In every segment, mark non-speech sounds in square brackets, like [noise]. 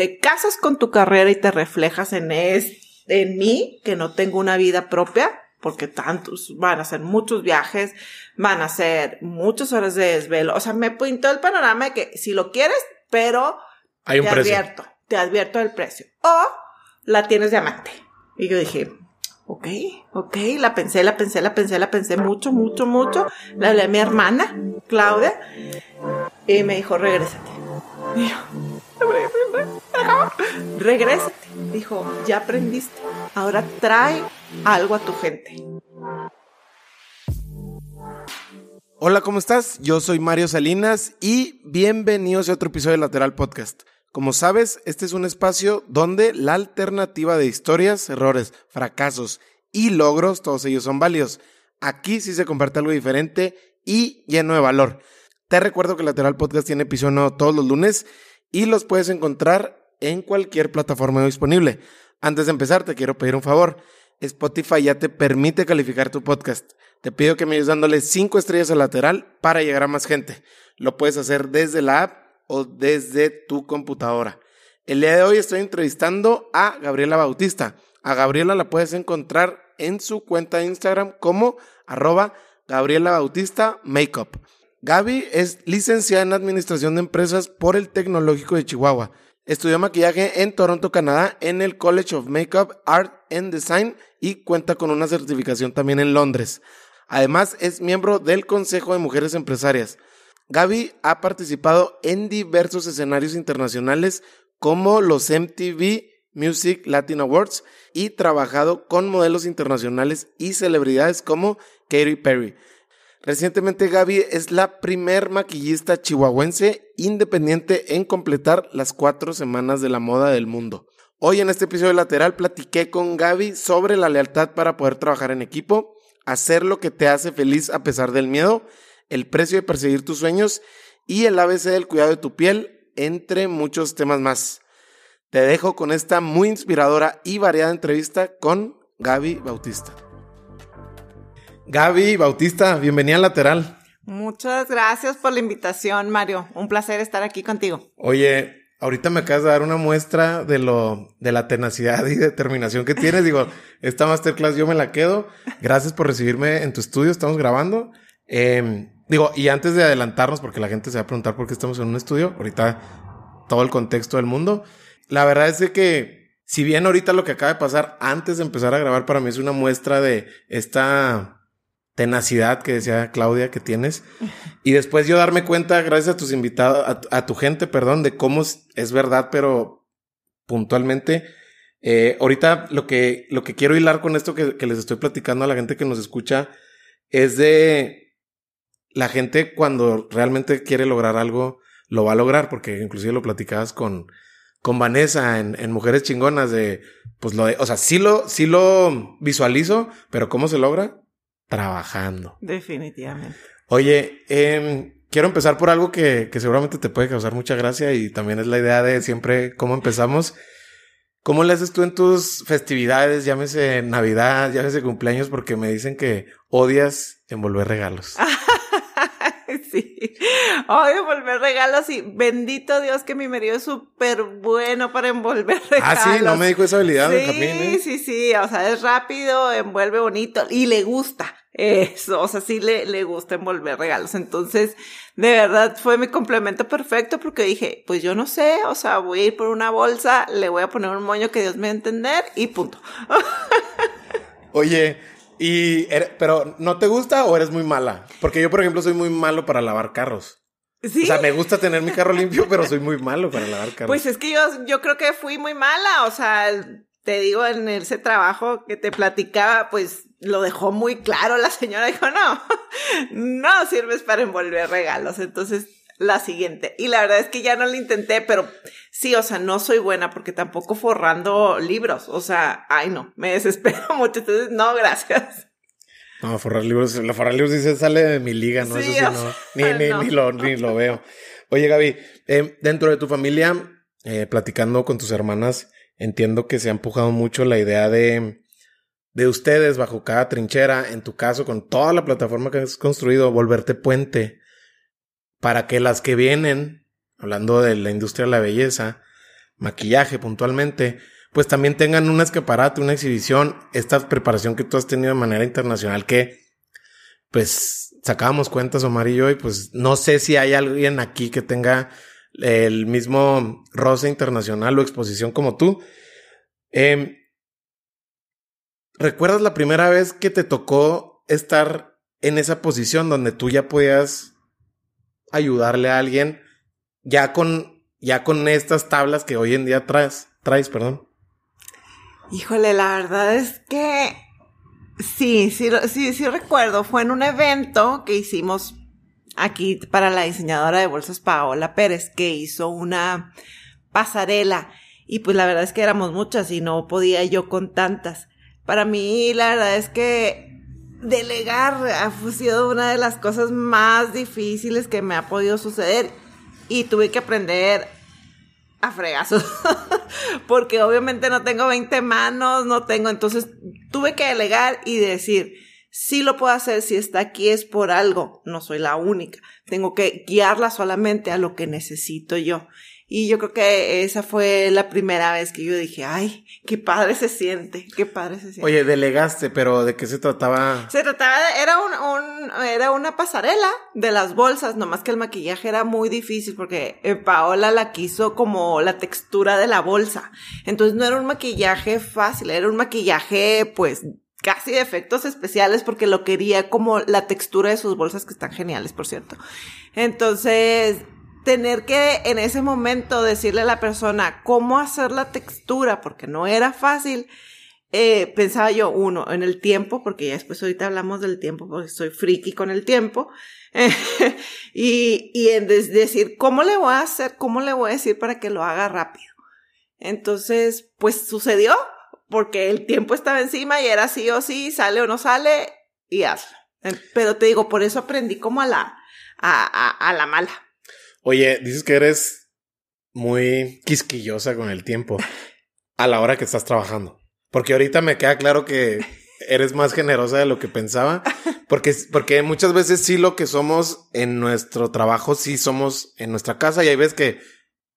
te casas con tu carrera y te reflejas en, es, en mí, que no tengo una vida propia, porque tantos, van a ser muchos viajes, van a ser muchas horas de desvelo. O sea, me pintó el panorama de que si lo quieres, pero Hay un te precio. advierto, te advierto del precio. O la tienes de amante. Y yo dije, ok, ok, la pensé, la pensé, la pensé, la pensé mucho, mucho, mucho. Le hablé a mi hermana, Claudia, y me dijo, regrésate. Y yo, regrésate. Dijo, ya aprendiste. Ahora trae algo a tu gente. Hola, ¿cómo estás? Yo soy Mario Salinas y bienvenidos a otro episodio de Lateral Podcast. Como sabes, este es un espacio donde la alternativa de historias, errores, fracasos y logros, todos ellos son válidos. Aquí sí se comparte algo diferente y lleno de valor. Te recuerdo que Lateral Podcast tiene episodio nuevo todos los lunes y los puedes encontrar en cualquier plataforma disponible. Antes de empezar, te quiero pedir un favor. Spotify ya te permite calificar tu podcast. Te pido que me ayudes dándole 5 estrellas a lateral para llegar a más gente. Lo puedes hacer desde la app o desde tu computadora. El día de hoy estoy entrevistando a Gabriela Bautista. A Gabriela la puedes encontrar en su cuenta de Instagram como arroba Gabriela Bautista Makeup. Gaby es licenciada en Administración de Empresas por el Tecnológico de Chihuahua. Estudió maquillaje en Toronto, Canadá, en el College of Makeup, Art and Design y cuenta con una certificación también en Londres. Además, es miembro del Consejo de Mujeres Empresarias. Gaby ha participado en diversos escenarios internacionales como los MTV Music Latin Awards y trabajado con modelos internacionales y celebridades como Katy Perry. Recientemente Gaby es la primer maquillista chihuahuense independiente en completar las cuatro semanas de la moda del mundo. Hoy en este episodio lateral platiqué con Gaby sobre la lealtad para poder trabajar en equipo, hacer lo que te hace feliz a pesar del miedo, el precio de perseguir tus sueños y el ABC del cuidado de tu piel, entre muchos temas más. Te dejo con esta muy inspiradora y variada entrevista con Gaby Bautista. Gaby Bautista, bienvenida al lateral. Muchas gracias por la invitación, Mario. Un placer estar aquí contigo. Oye, ahorita me acabas de dar una muestra de lo, de la tenacidad y determinación que tienes. Digo, [laughs] esta masterclass yo me la quedo. Gracias por recibirme en tu estudio. Estamos grabando. Eh, digo, y antes de adelantarnos, porque la gente se va a preguntar por qué estamos en un estudio, ahorita todo el contexto del mundo. La verdad es de que, si bien ahorita lo que acaba de pasar antes de empezar a grabar para mí es una muestra de esta tenacidad que decía Claudia que tienes. Y después yo darme cuenta, gracias a tus invitados, a, tu gente, perdón, de cómo es, es verdad, pero puntualmente. Eh, ahorita lo que, lo que quiero hilar con esto que, que les estoy platicando a la gente que nos escucha es de la gente cuando realmente quiere lograr algo, lo va a lograr, porque inclusive lo platicabas con, con Vanessa en, en Mujeres Chingonas de, pues lo de, o sea, sí lo, sí lo visualizo, pero ¿cómo se logra? Trabajando. Definitivamente. Oye, eh, quiero empezar por algo que, que seguramente te puede causar mucha gracia y también es la idea de siempre cómo empezamos. ¿Cómo le haces tú en tus festividades, llámese Navidad, llámese cumpleaños? Porque me dicen que odias envolver regalos. [laughs] [laughs] sí. Odio envolver regalos y bendito Dios que mi marido es súper bueno para envolver regalos. Ah, sí, no me dijo esa habilidad Sí, también, ¿eh? sí, sí. O sea, es rápido, envuelve bonito y le gusta eso. O sea, sí le, le gusta envolver regalos. Entonces, de verdad fue mi complemento perfecto porque dije, pues yo no sé, o sea, voy a ir por una bolsa, le voy a poner un moño que Dios me va a entender y punto. [laughs] Oye, y, er- pero ¿no te gusta o eres muy mala? Porque yo, por ejemplo, soy muy malo para lavar carros. Sí. O sea, me gusta tener mi carro limpio, pero soy muy malo para [laughs] lavar carros. Pues es que yo, yo creo que fui muy mala, o sea, te digo, en ese trabajo que te platicaba, pues lo dejó muy claro la señora, dijo, no, [laughs] no sirves para envolver regalos, entonces la siguiente. Y la verdad es que ya no lo intenté, pero sí, o sea, no soy buena porque tampoco forrando libros, o sea, ay no, me desespero [laughs] mucho, entonces no, gracias. No, forrar libros, la forrar libros dice sale de mi liga, ¿no? Sí, Eso sí, no. sea, Ni, ni, no. ni, lo, ni lo veo. Oye, Gaby, eh, dentro de tu familia, eh, platicando con tus hermanas, entiendo que se ha empujado mucho la idea de, de ustedes bajo cada trinchera, en tu caso, con toda la plataforma que has construido, volverte puente para que las que vienen, hablando de la industria de la belleza, maquillaje puntualmente, pues también tengan un escaparate, una exhibición, esta preparación que tú has tenido de manera internacional que, pues, sacábamos cuentas Omar y yo y pues no sé si hay alguien aquí que tenga el mismo roce internacional o exposición como tú. Em, ¿Recuerdas la primera vez que te tocó estar en esa posición donde tú ya podías ayudarle a alguien ya con, ya con estas tablas que hoy en día traes, traes, perdón? Híjole, la verdad es que sí, sí, sí, sí recuerdo. Fue en un evento que hicimos aquí para la diseñadora de bolsas Paola Pérez, que hizo una pasarela. Y pues la verdad es que éramos muchas y no podía yo con tantas. Para mí, la verdad es que delegar ha sido una de las cosas más difíciles que me ha podido suceder y tuve que aprender a fregazos [laughs] porque obviamente no tengo 20 manos, no tengo, entonces tuve que delegar y decir, sí lo puedo hacer, si está aquí es por algo, no soy la única, tengo que guiarla solamente a lo que necesito yo. Y yo creo que esa fue la primera vez que yo dije, ay, qué padre se siente, qué padre se siente. Oye, delegaste, pero ¿de qué se trataba? Se trataba de, era un, un, era una pasarela de las bolsas, nomás que el maquillaje era muy difícil porque eh, Paola la quiso como la textura de la bolsa. Entonces no era un maquillaje fácil, era un maquillaje, pues, casi de efectos especiales porque lo quería como la textura de sus bolsas que están geniales, por cierto. Entonces, tener que en ese momento decirle a la persona cómo hacer la textura, porque no era fácil, eh, pensaba yo, uno, en el tiempo, porque ya después ahorita hablamos del tiempo, porque soy friki con el tiempo, [laughs] y, y en decir, ¿cómo le voy a hacer? ¿Cómo le voy a decir para que lo haga rápido? Entonces, pues sucedió, porque el tiempo estaba encima y era sí o sí, sale o no sale, y hazlo. Pero te digo, por eso aprendí como a la, a, a, a la mala. Oye, dices que eres muy quisquillosa con el tiempo a la hora que estás trabajando. Porque ahorita me queda claro que eres más generosa de lo que pensaba. Porque, porque muchas veces sí lo que somos en nuestro trabajo, sí somos en nuestra casa y hay veces que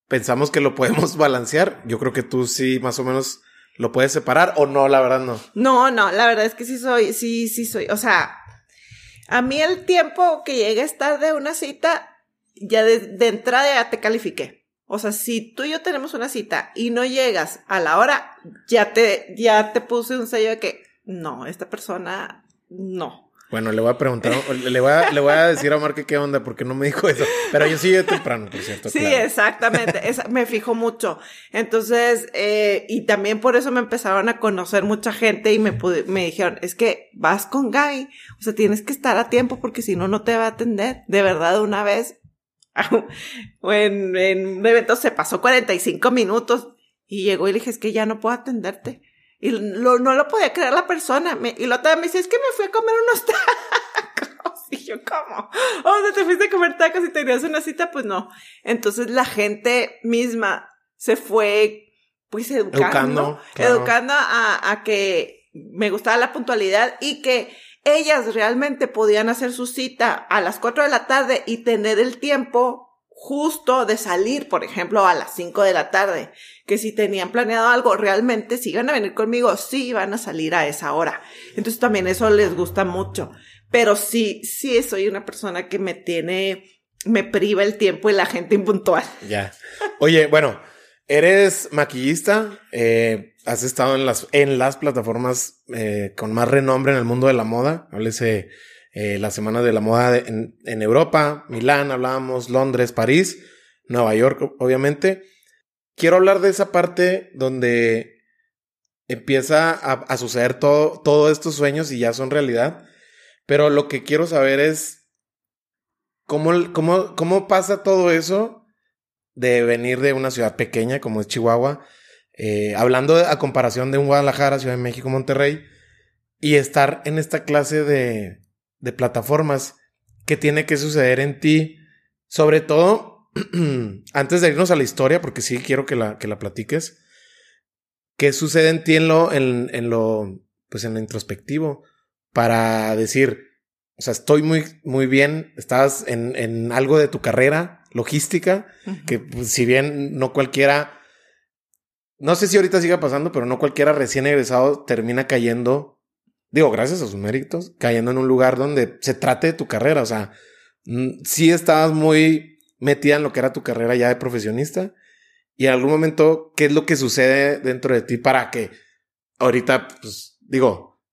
pensamos que lo podemos [laughs] balancear. Yo creo que tú sí más o menos lo puedes separar o no, la verdad no. No, no, la verdad es que sí soy, sí, sí soy. O sea, a mí el tiempo que llegue a estar de una cita ya de, entrada ya te califiqué. O sea, si tú y yo tenemos una cita y no llegas a la hora, ya te, ya te puse un sello de que no, esta persona no. Bueno, le voy a preguntar, le voy a, le voy a decir a Omar que qué onda, porque no me dijo eso. Pero yo sí de temprano, por cierto. Sí, exactamente. me fijo mucho. Entonces, eh, y también por eso me empezaron a conocer mucha gente y me, me dijeron, es que vas con Gaby, o sea, tienes que estar a tiempo porque si no, no te va a atender. De verdad, una vez [laughs] en, en un evento se pasó 45 minutos y llegó y le dije, es que ya no puedo atenderte. Y no lo podía creer la persona. y la otra me dice, es que me fui a comer unos [laughs] tacos. Y yo, ¿cómo? O sea, te fuiste a comer tacos y tenías una cita, pues no. Entonces la gente misma se fue, pues, educando. Educando, a, a que me gustaba la puntualidad y que ellas realmente podían hacer su cita a las 4 de la tarde y tener el tiempo justo de salir, por ejemplo, a las 5 de la tarde, que si tenían planeado algo, realmente si iban a venir conmigo, sí iban a salir a esa hora. Entonces también eso les gusta mucho. Pero sí, sí soy una persona que me tiene, me priva el tiempo y la gente impuntual. Ya. Oye, bueno, eres maquillista, eh, has estado en las, en las plataformas eh, con más renombre en el mundo de la moda. Háblese eh, la Semana de la Moda en, Europa, Milán, hablábamos, Londres, París, Nueva York, obviamente. Quiero hablar de esa parte donde empieza a, suceder todo, todos estos sueños y ya son realidad. Pero lo que quiero saber es cómo, cómo, cómo pasa todo eso de venir de una ciudad pequeña como es Chihuahua eh, hablando a comparación de un Guadalajara, Ciudad de México, Monterrey, y estar en esta clase de, de plataformas que tiene que suceder en ti, sobre todo, [clears throat] antes de irnos a la historia, porque sí quiero que la, que la platiques, ¿qué sucede en ti en lo, en, en lo, pues en lo introspectivo? Para decir, o sea, estoy muy, muy bien, estás en, en algo de tu carrera logística, que pues, si bien no cualquiera no sé si ahorita siga pasando, pero no cualquiera recién egresado termina cayendo, digo, gracias a sus méritos, cayendo en un lugar donde se trate de tu carrera. O sea, mm, sí estabas muy metida en lo que era tu carrera ya de profesionista. Y en algún momento, ¿qué es lo que sucede dentro de ti para que ahorita, pues, digo,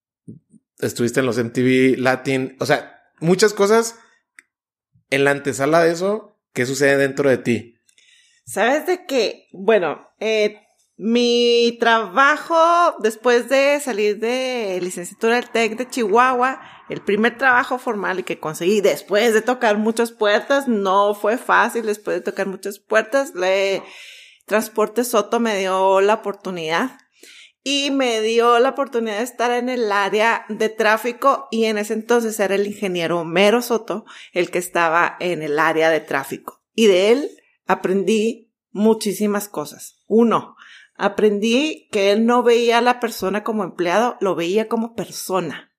estuviste en los MTV Latin, o sea, muchas cosas en la antesala de eso, ¿qué sucede dentro de ti? Sabes de que, bueno, eh, mi trabajo después de salir de licenciatura del TEC de Chihuahua, el primer trabajo formal que conseguí después de tocar muchas puertas, no fue fácil, después de tocar muchas puertas, le, Transporte Soto me dio la oportunidad y me dio la oportunidad de estar en el área de tráfico y en ese entonces era el ingeniero Mero Soto el que estaba en el área de tráfico. Y de él aprendí muchísimas cosas. Uno, aprendí que él no veía a la persona como empleado, lo veía como persona.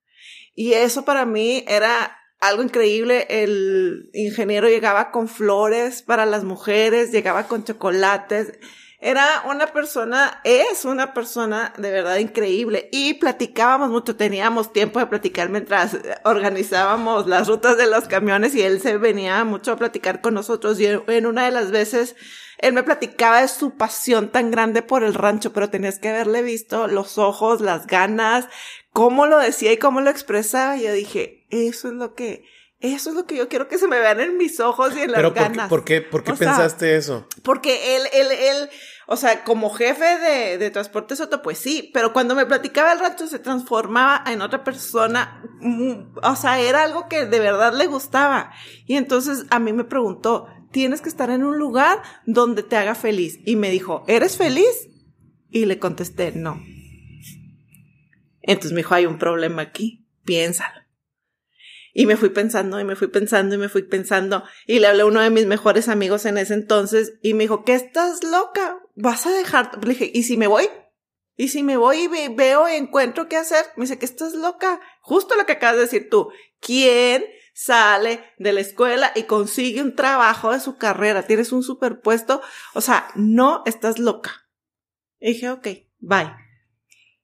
Y eso para mí era algo increíble. El ingeniero llegaba con flores para las mujeres, llegaba con chocolates era una persona, es una persona de verdad increíble y platicábamos mucho, teníamos tiempo de platicar mientras organizábamos las rutas de los camiones y él se venía mucho a platicar con nosotros y en una de las veces él me platicaba de su pasión tan grande por el rancho, pero tenías que haberle visto los ojos, las ganas, cómo lo decía y cómo lo expresaba. Y yo dije, eso es lo que, eso es lo que yo quiero que se me vean en mis ojos y en las ganas. ¿Por qué, por qué, pensaste eso? Porque él, él, él, o sea, como jefe de, de transporte Soto, pues sí, pero cuando me platicaba el rancho se transformaba en otra persona, mm, o sea, era algo que de verdad le gustaba. Y entonces a mí me preguntó, tienes que estar en un lugar donde te haga feliz. Y me dijo, ¿eres feliz? Y le contesté, no. Entonces me dijo, hay un problema aquí, piénsalo. Y me fui pensando y me fui pensando y me fui pensando. Y le hablé a uno de mis mejores amigos en ese entonces y me dijo, ¿qué estás loca? ¿Vas a dejar? Le dije, ¿y si me voy? ¿Y si me voy y veo y encuentro qué hacer? Me dice, ¿qué estás loca? Justo lo que acabas de decir tú. ¿Quién sale de la escuela y consigue un trabajo de su carrera? Tienes un superpuesto. O sea, no estás loca. Y dije, ok, bye.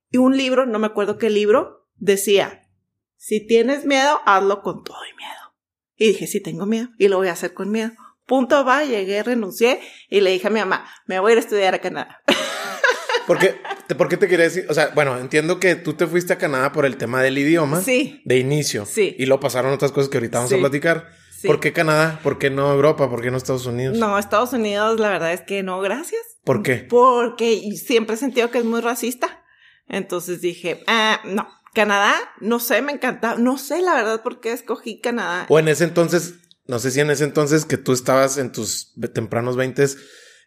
Y un libro, no me acuerdo qué libro, decía, si tienes miedo, hazlo con todo y miedo. Y dije, sí tengo miedo y lo voy a hacer con miedo. Punto va, llegué, renuncié y le dije a mi mamá, me voy a ir a estudiar a Canadá. [laughs] ¿Por qué, ¿Por qué te quería decir? O sea, bueno, entiendo que tú te fuiste a Canadá por el tema del idioma. Sí. De inicio. Sí. Y luego pasaron otras cosas que ahorita vamos a platicar. Sí. ¿Por qué Canadá? ¿Por qué no Europa? ¿Por qué no Estados Unidos? No, Estados Unidos, la verdad es que no, gracias. ¿Por qué? Porque siempre he sentido que es muy racista. Entonces dije, ah, no, Canadá, no sé, me encantaba. No sé la verdad por qué escogí Canadá. O en ese entonces, no sé si en ese entonces que tú estabas en tus tempranos veintes,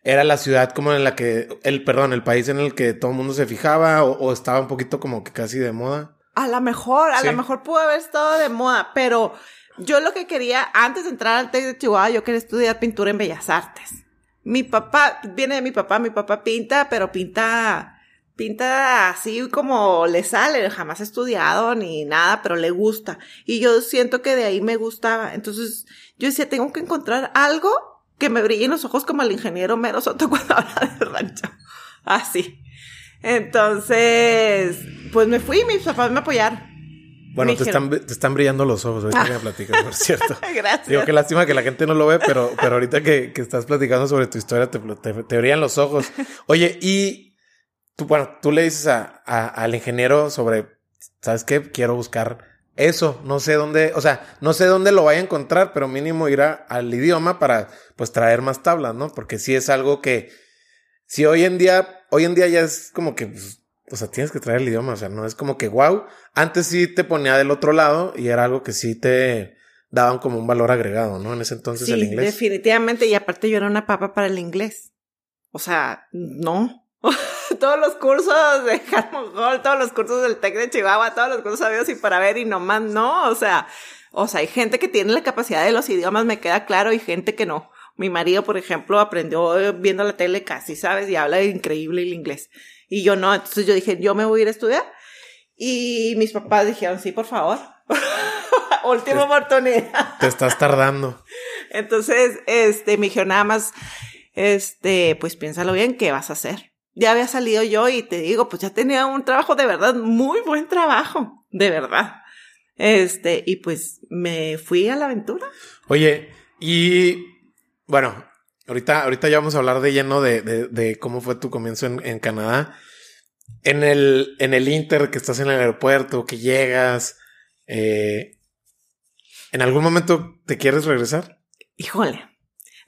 era la ciudad como en la que, el, perdón, el país en el que todo el mundo se fijaba o, estaba un poquito como que casi de moda. A lo mejor, a lo mejor pudo haber estado de moda, pero yo lo que quería, antes de entrar al TEC de Chihuahua, yo quería estudiar pintura en Bellas Artes. Mi papá, viene de mi papá, mi papá pinta, pero pinta pinta así como le sale, jamás ha estudiado ni nada, pero le gusta. Y yo siento que de ahí me gustaba. Entonces yo decía, tengo que encontrar algo que me brille en los ojos como el ingeniero Mero Soto [laughs] cuando habla del rancho. Así. Entonces, pues me fui y mis papás me apoyaron. Bueno, te están, te están, brillando los ojos, ahorita que me platicas, por [laughs] cierto. Gracias. Digo, qué lástima que la gente no lo ve, pero, pero ahorita que, que estás platicando sobre tu historia, te, te, te brillan los ojos. Oye, y tú, bueno, tú le dices a, al ingeniero sobre, ¿sabes qué? Quiero buscar eso, no sé dónde, o sea, no sé dónde lo vaya a encontrar, pero mínimo ir al idioma para, pues, traer más tablas, ¿no? Porque sí es algo que, si hoy en día, hoy en día ya es como que, pues, o sea, tienes que traer el idioma, o sea, no es como que, wow, antes sí te ponía del otro lado y era algo que sí te daban como un valor agregado, ¿no? En ese entonces el inglés. Definitivamente, y aparte yo era una papa para el inglés. O sea, no. [laughs] [laughs] todos los cursos de Harmon todos los cursos del TEC de Chihuahua, todos los cursos sabidos y para ver y nomás no, o sea, o sea, hay gente que tiene la capacidad de los idiomas, me queda claro, y gente que no. Mi marido, por ejemplo, aprendió viendo la tele casi, ¿sabes? Y habla increíble el inglés. Y yo no, entonces yo dije, yo me voy a ir a estudiar. Y mis papás dijeron, sí, por favor. [laughs] Última oportunidad. Te estás tardando. Entonces, este, me dijeron nada más, este, pues piénsalo bien, ¿qué vas a hacer? Ya había salido yo y te digo, pues ya tenía un trabajo de verdad, muy buen trabajo, de verdad. Este, y pues me fui a la aventura. Oye, y bueno, ahorita, ahorita ya vamos a hablar de lleno de, de, cómo fue tu comienzo en, en, Canadá. En el, en el Inter, que estás en el aeropuerto, que llegas, eh, ¿en algún momento te quieres regresar? Híjole,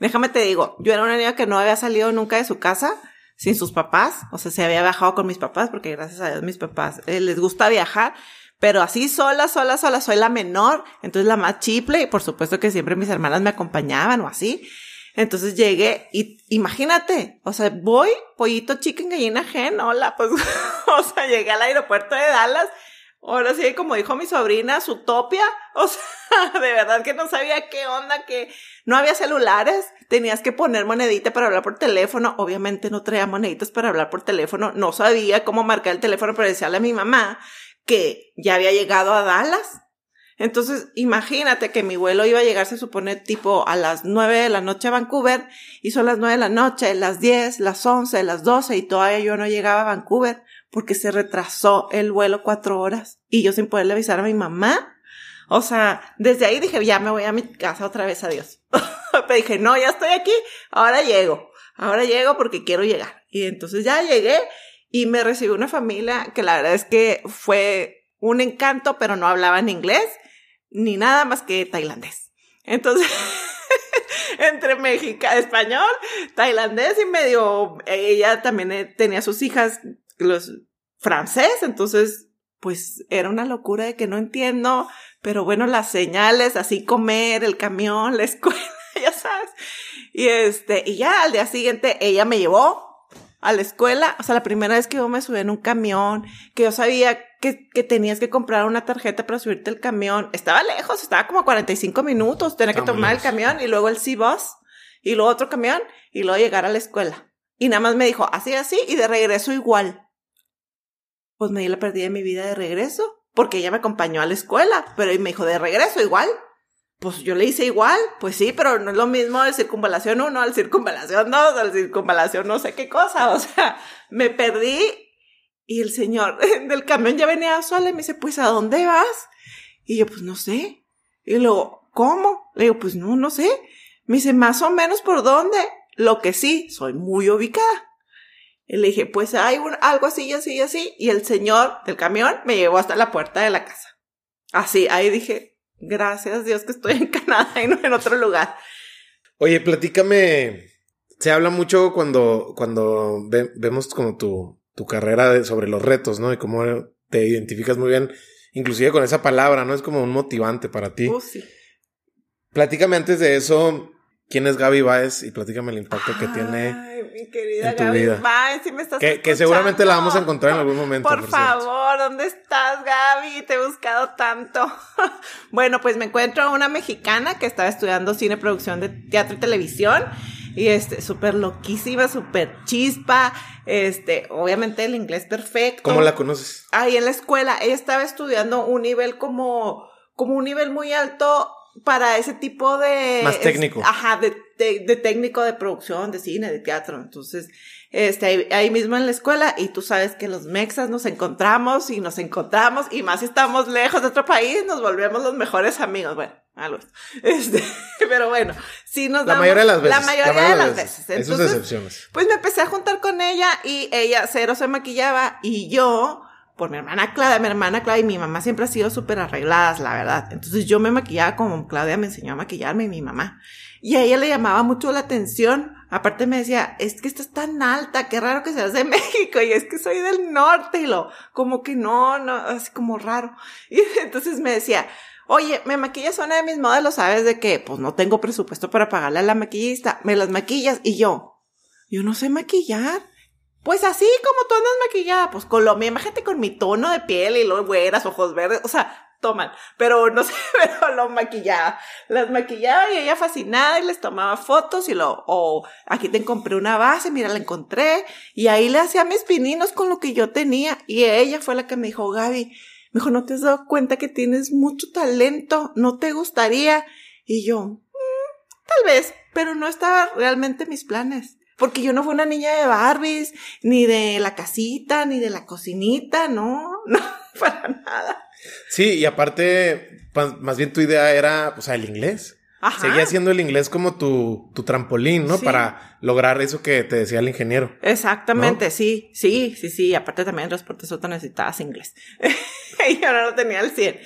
déjame te digo, yo era una niña que no había salido nunca de su casa sin sus papás, o sea, se había viajado con mis papás, porque gracias a Dios mis papás eh, les gusta viajar, pero así sola, sola, sola, soy la menor, entonces la más chiple, y por supuesto que siempre mis hermanas me acompañaban o así. Entonces llegué y imagínate, o sea, voy, pollito chicken gallina gen, hola, pues, [laughs] o sea, llegué al aeropuerto de Dallas Ahora sí, como dijo mi sobrina, su topia, [laughs] o sea, de verdad que no sabía qué onda, que no había celulares, tenías que poner monedita para hablar por teléfono, obviamente no traía moneditas para hablar por teléfono, no sabía cómo marcar el teléfono para decirle a mi mamá que ya había llegado a Dallas. Entonces, imagínate que mi vuelo iba a llegar, se supone, tipo a las nueve de la noche a Vancouver, y son las nueve de la noche, las diez, las once, las doce, y todavía yo no llegaba a Vancouver porque se retrasó el vuelo cuatro horas y yo sin poderle avisar a mi mamá. O sea, desde ahí dije, ya me voy a mi casa otra vez, adiós. [laughs] Pero dije, no, ya estoy aquí, ahora llego, ahora llego porque quiero llegar. Y entonces ya llegué y me recibió una familia que la verdad es que fue un encanto, pero no hablaban inglés ni nada más que tailandés. Entonces, [laughs] entre México, español, tailandés y medio, ella también eh, tenía sus hijas los francés, entonces pues era una locura de que no entiendo, pero bueno, las señales, así comer, el camión, la escuela, [laughs] ya sabes. Y este, y ya al día siguiente ella me llevó a la escuela, o sea, la primera vez que yo me subí en un camión, que yo sabía que, que tenías que comprar una tarjeta para subirte el camión, estaba lejos, estaba como 45 minutos, tenía que tomar el camión y luego el C-Bus y luego otro camión y luego llegar a la escuela. Y nada más me dijo, así, así, y de regreso igual. Pues me di la pérdida de mi vida de regreso, porque ella me acompañó a la escuela, pero me dijo, de regreso igual. Pues yo le hice igual, pues sí, pero no es lo mismo el circunvalación 1 al circunvalación 2, al circunvalación no sé qué cosa, o sea, me perdí y el señor [laughs] del camión ya venía sola y me dice, pues ¿a dónde vas? Y yo, pues no sé. Y luego, ¿cómo? Le digo, pues no, no sé. Me dice, más o menos por dónde. Lo que sí, soy muy ubicada. Y le dije, pues hay un, algo así, así, así. Y el señor del camión me llevó hasta la puerta de la casa. Así, ahí dije, gracias Dios que estoy en [laughs] Canadá y no en otro lugar. Oye, platícame. Se habla mucho cuando, cuando vemos como tu, tu carrera sobre los retos, ¿no? Y cómo te identificas muy bien, inclusive con esa palabra, ¿no? Es como un motivante para ti. Sí. Platícame antes de eso, ¿Quién es Gaby Baez? Y platícame el impacto que tiene Ay, mi querida en tu Gaby vida. Baez, si me estás que, que, seguramente la vamos a encontrar en algún momento. Por, favor, ¿dónde estás, Gaby? Te he buscado tanto. [laughs] bueno, pues me encuentro una mexicana que estaba estudiando cine, producción de teatro y televisión. Y este, súper loquísima, súper chispa. Este, obviamente el inglés perfecto. ¿Cómo la conoces? Ahí en la escuela. Ella estaba estudiando un nivel como, como un nivel muy alto para ese tipo de... Más técnico. ajá, de, de, técnico de producción, de cine, de teatro. Entonces, este, ahí, mismo en la escuela, y tú sabes que los mexas nos encontramos y nos encontramos, y más si estamos lejos de otro país, nos volvemos los mejores amigos. Bueno, algo. [laughs] Este, pero bueno, sí nos La mayoría de las veces. La mayoría, de las veces. Entonces, excepciones. Pues me empecé a juntar con ella, y ella cero se maquillaba, y yo por mi hermana Claudia, mi hermana Claudia y mi mamá siempre ha sido súper arregladas, la verdad. Entonces yo me maquillaba como Claudia me enseñó a maquillarme y mi mamá. Y a ella le llamaba mucho la atención. Aparte me decía, es que estás tan alta, qué raro que seas de [laughs] México. Y es que soy del norte y lo, como que no, no, así como raro. [laughs] Y entonces me decía, oye, me maquillas una de mis modelos, ¿sabes de qué? Pues no tengo presupuesto para pagarle a la maquillista. Me las maquillas y yo, yo no sé maquillar. Pues así como tú andas maquillada, pues con lo imagínate con mi tono de piel y los güeras, ojos verdes, o sea, toman, pero no sé, [laughs] pero lo maquillaba. Las maquillaba y ella fascinada y les tomaba fotos y lo, o aquí te compré una base, mira, la encontré, y ahí le hacía mis pininos con lo que yo tenía, y ella fue la que me dijo, Gaby, me dijo, ¿no te has dado cuenta que tienes mucho talento? ¿No te gustaría? Y yo, mm, tal vez, pero no estaba realmente mis planes porque yo no fui una niña de Barbies, ni de la casita, ni de la cocinita, no, [laughs] no, para nada. Sí, y aparte, pa- más bien tu idea era, o sea, el inglés. Ajá. Seguía siendo el inglés como tu, tu trampolín, ¿no? Sí. Para lograr eso que te decía el ingeniero. Exactamente, sí, sí, sí, sí. Aparte también en transporte soto necesitabas inglés. [laughs] y yo no tenía al 100.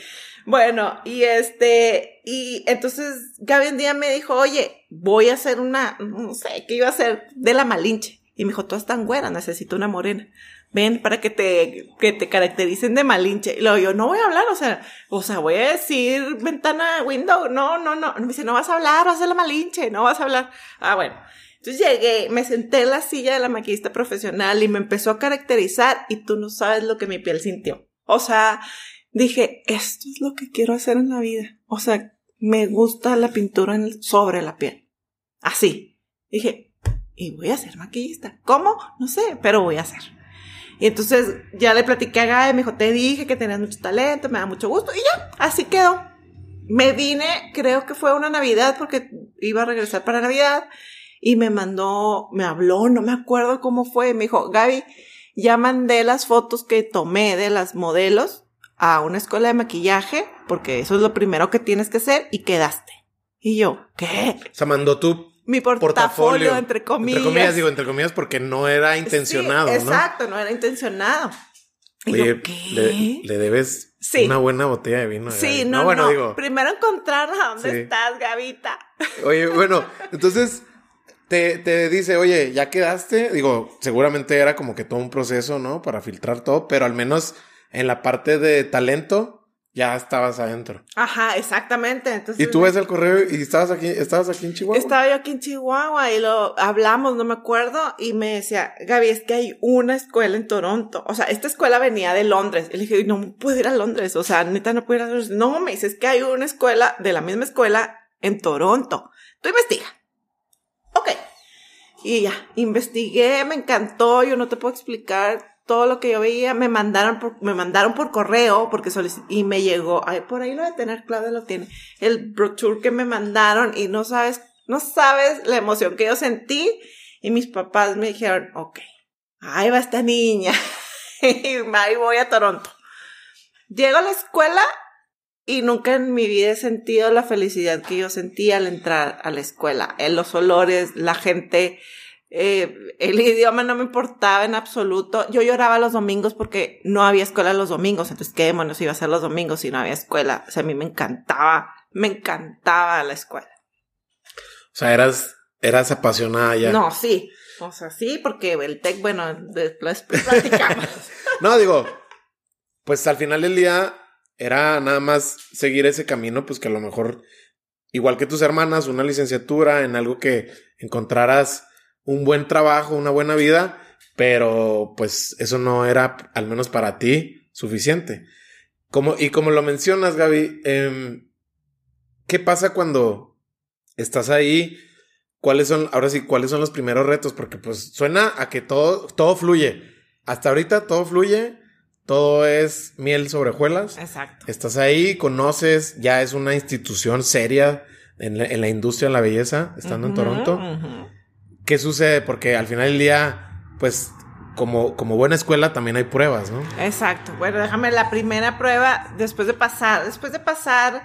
Bueno, y este, y entonces Gaby un día me dijo, oye, voy a hacer una, no sé, ¿qué iba a hacer? De la Malinche. Y me dijo, tú estás tan güera, necesito una morena. Ven para que te, que te caractericen de Malinche. Y luego yo, no voy a hablar, o sea, o sea, voy a decir ventana, window, no, no, no. Me dice, no vas a hablar, vas a ser la Malinche, no vas a hablar. Ah, bueno. Entonces llegué, me senté en la silla de la maquillista profesional y me empezó a caracterizar y tú no sabes lo que mi piel sintió. O sea, dije, esto es lo que quiero hacer en la vida. O sea, me gusta la pintura sobre la piel. Así. Dije, y voy a ser maquillista. ¿Cómo? No sé, pero voy a hacer. Y entonces ya le platiqué a Gaby, me dijo, te dije que tenías mucho talento, me da mucho gusto. Y ya, así quedó. Me vine, creo que fue una Navidad porque iba a regresar para Navidad y me mandó, me habló, no me acuerdo cómo fue, me dijo, Gaby, ya mandé las fotos que tomé de las modelos a una escuela de maquillaje porque eso es lo primero que tienes que hacer y quedaste. Y yo, ¿qué? O sea, mandó tu Mi portafolio, portafolio. entre comillas. Entre comillas, digo, entre comillas, porque no era intencionado, Sí, ¿no? Exacto, no era intencionado. Le, le debes Sí. una buena botella de vino. Sí, Gaby. no, no. bueno, digo. Primero encontrar a dónde Sí. estás, Gavita. Oye, bueno, entonces te, te dice, oye, ya quedaste. Digo, seguramente era como que todo un proceso, ¿no? Para filtrar todo, pero al menos en la parte de talento ya estabas adentro. Ajá, exactamente. Entonces, Y tú ves el correo y estabas aquí, estabas aquí en Chihuahua. Estaba yo aquí en Chihuahua y lo hablamos, no me acuerdo, y me decía, Gaby, es que hay una escuela en Toronto. O sea, esta escuela venía de Londres. Y le dije, no puedo ir a Londres. O sea, neta, no puedo ir a Londres. No, me dice, es que hay una escuela de la misma escuela en Toronto. Tú investiga. Ok. Y ya, investigué, me encantó, yo no te puedo explicar todo lo que yo veía, me mandaron por, me mandaron por correo porque y me llegó, ay, por ahí lo de tener, Claudia lo tiene, el brochure que me mandaron y no sabes, no sabes la emoción que yo sentí y mis papás me dijeron, ok, ahí va esta niña y [laughs] ahí voy a Toronto. Llego a la escuela y nunca en mi vida he sentido la felicidad que yo sentí al entrar a la escuela. En los olores, la gente, eh, el idioma no me importaba en absoluto. Yo lloraba los domingos porque no había escuela los domingos. Entonces, ¿qué demonios iba a ser los domingos si no había escuela? O sea, a mí me encantaba, me encantaba la escuela. O sea, eras, eras apasionada ya. No, sí. O sea, sí, porque el tech, bueno, después platicamos. [laughs] No, digo, pues al final del día era nada más seguir ese camino, pues que a lo mejor, igual que tus hermanas, una licenciatura en algo que encontraras un buen trabajo, una buena vida, pero pues eso no era, al menos para ti, suficiente. Como, y como lo mencionas, Gaby, em, ¿qué pasa cuando estás ahí? ¿Cuáles son, ahora sí, cuáles son los primeros retos? Porque pues suena a que todo, todo fluye. Hasta ahorita todo fluye, todo es miel sobre hojuelas. Exacto. Estás ahí, conoces, ya es una institución seria en la, en la industria de la belleza, estando en Toronto. ¿Qué sucede? Porque al final del día, pues como, como buena escuela también hay pruebas, ¿no? Exacto. Bueno, déjame la primera prueba después de pasar, después de pasar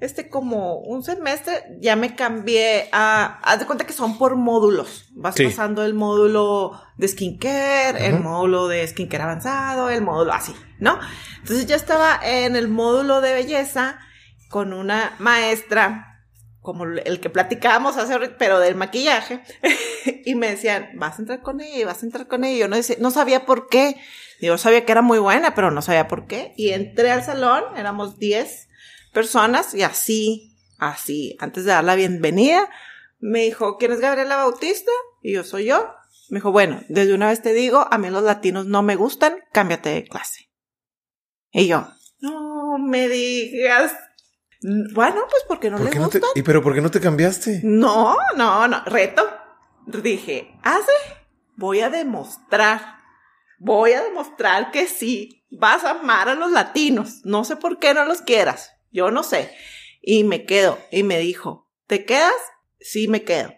este como un semestre, ya me cambié a, haz de cuenta que son por módulos. Vas Sí. pasando el módulo de skincare, el módulo de skincare avanzado, el módulo así, ¿no? Entonces yo estaba en el módulo de belleza con una maestra como el que platicábamos hace, pero del maquillaje, [laughs] y me decían, vas a entrar con ella, vas a entrar con ella. Yo no, decía- no sabía por qué. Yo sabía que era muy buena, pero no sabía por qué. Y entré al salón, éramos 10 personas, y así, así, antes de dar la bienvenida, me dijo, ¿quién es Gabriela Bautista? Y yo, soy yo. Me dijo, bueno, desde una vez te digo, a mí los latinos no me gustan, cámbiate de clase. Y yo, no me digas. Bueno, pues porque no ¿Por les no te, gustan. ¿Y pero por qué no te cambiaste? No, no, no, reto. Dije, hace, voy a demostrar, voy a demostrar que sí, vas a amar a los latinos. No sé por qué no los quieras, yo no sé. Y me quedo, y me dijo, ¿te quedas? Sí, me quedo.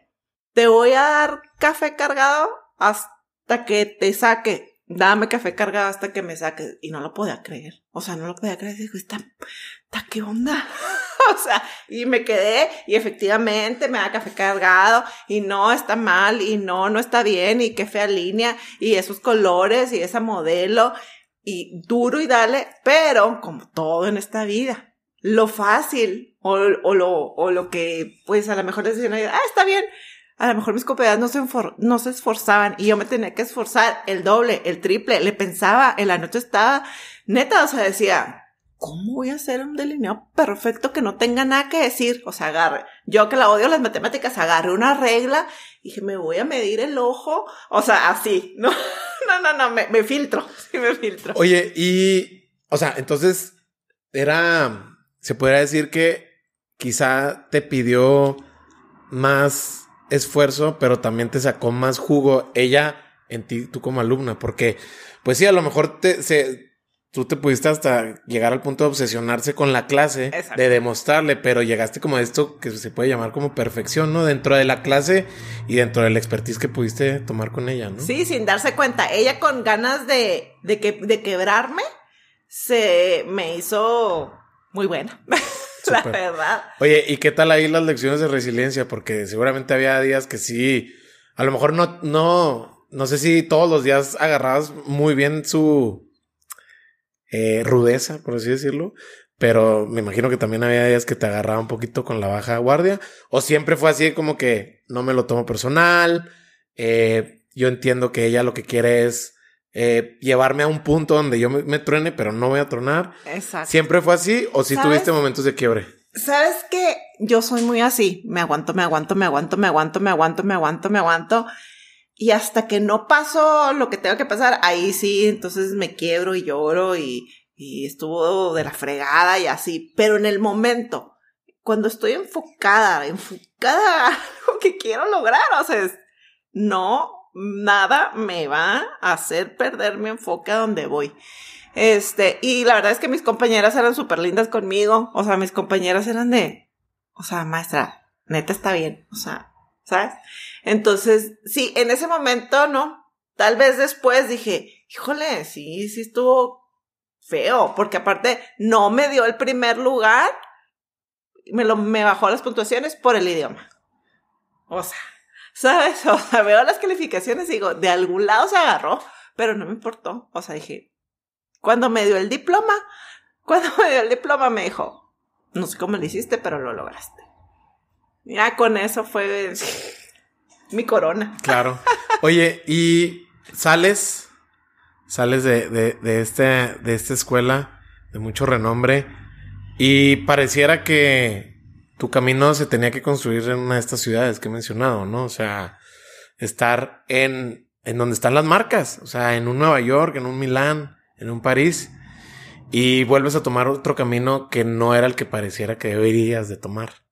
Te voy a dar café cargado hasta que te saque. Dame café cargado hasta que me saque. Y no lo podía creer. O sea, no lo podía creer. Digo, ¿está, está qué onda? [laughs] o sea, y me quedé y efectivamente me da café cargado y no está mal y no, no está bien y qué fea línea y esos colores y esa modelo y duro y dale, pero como todo en esta vida, lo fácil o, lo, o lo que pues a lo mejor les decían, ah, está bien, a lo mejor mis compañeras no se, no se esforzaban y yo me tenía que esforzar el doble, el triple, le pensaba, en la noche estaba neta, o sea, decía, ¿cómo voy a hacer un delineado perfecto que no tenga nada que decir? O sea, agarre. Yo que la odio las matemáticas, agarré una regla y dije, me voy a medir el ojo. O sea, así. [laughs] No, no, no, no, me, filtro. [laughs] Sí, me filtro. Oye, y, o sea, entonces era, se podría decir que quizá te pidió más esfuerzo, pero también te sacó más jugo ella en ti, tú como alumna, porque, pues sí, a lo mejor te, se, tú te pudiste hasta llegar al punto de obsesionarse con la clase, de demostrarle, pero llegaste como a esto que se puede llamar como perfección, ¿no? Dentro de la clase y dentro del expertise que pudiste tomar con ella, ¿no? Sí, sin darse cuenta. Ella con ganas de, de, que, de quebrarme, se me hizo muy buena. [laughs] la verdad. Oye, ¿y qué tal ahí las lecciones de resiliencia? Porque seguramente había días que sí, a lo mejor no, no, no sé si todos los días agarrabas muy bien su eh, rudeza, por así decirlo. Pero me imagino que también había días que te agarraba un poquito con la baja guardia. O siempre fue así como que no me lo tomo personal. Eh, yo entiendo que ella lo que quiere es eh, llevarme a un punto donde yo me, truene, pero no voy a tronar. Exacto. ¿Siempre fue así o si tuviste momentos de quiebre? ¿Sabes que Yo soy muy así. Me aguanto, me aguanto, me aguanto, me aguanto, me aguanto, me aguanto, me aguanto. Y hasta que no paso lo que tengo que pasar, ahí sí, entonces me quiebro y lloro y, estuvo de la fregada y así. Pero en el momento, cuando estoy enfocada, enfocada a algo que quiero lograr, o sea, no, nada me va a hacer perder mi enfoque a donde voy. Este, y la verdad es que mis compañeras eran súper lindas conmigo. O sea, mis compañeras eran de, o sea, maestra, neta está bien. O sea, ¿sabes? Entonces, sí, en ese momento, ¿no? Tal vez después dije, híjole, sí, sí estuvo feo, porque aparte no me dio el primer lugar, me, lo, me bajó las puntuaciones por el idioma. O sea, ¿sabes? [laughs] O sea, veo las calificaciones y digo, de algún lado se agarró, pero no me importó. O sea, dije, cuando me dio el diploma, cuando [laughs] me dio el diploma me dijo, no sé cómo lo hiciste, pero lo lograste. Ya con eso fue mi corona. Claro. Oye, y sales, sales de, de, este, de esta escuela de mucho renombre y pareciera que tu camino se tenía que construir en una de estas ciudades que he mencionado, ¿no? O sea, estar en, en donde están las marcas, o sea, en un Nueva York, en un Milán, en un París, y vuelves a tomar otro camino que no era el que pareciera que deberías de tomar.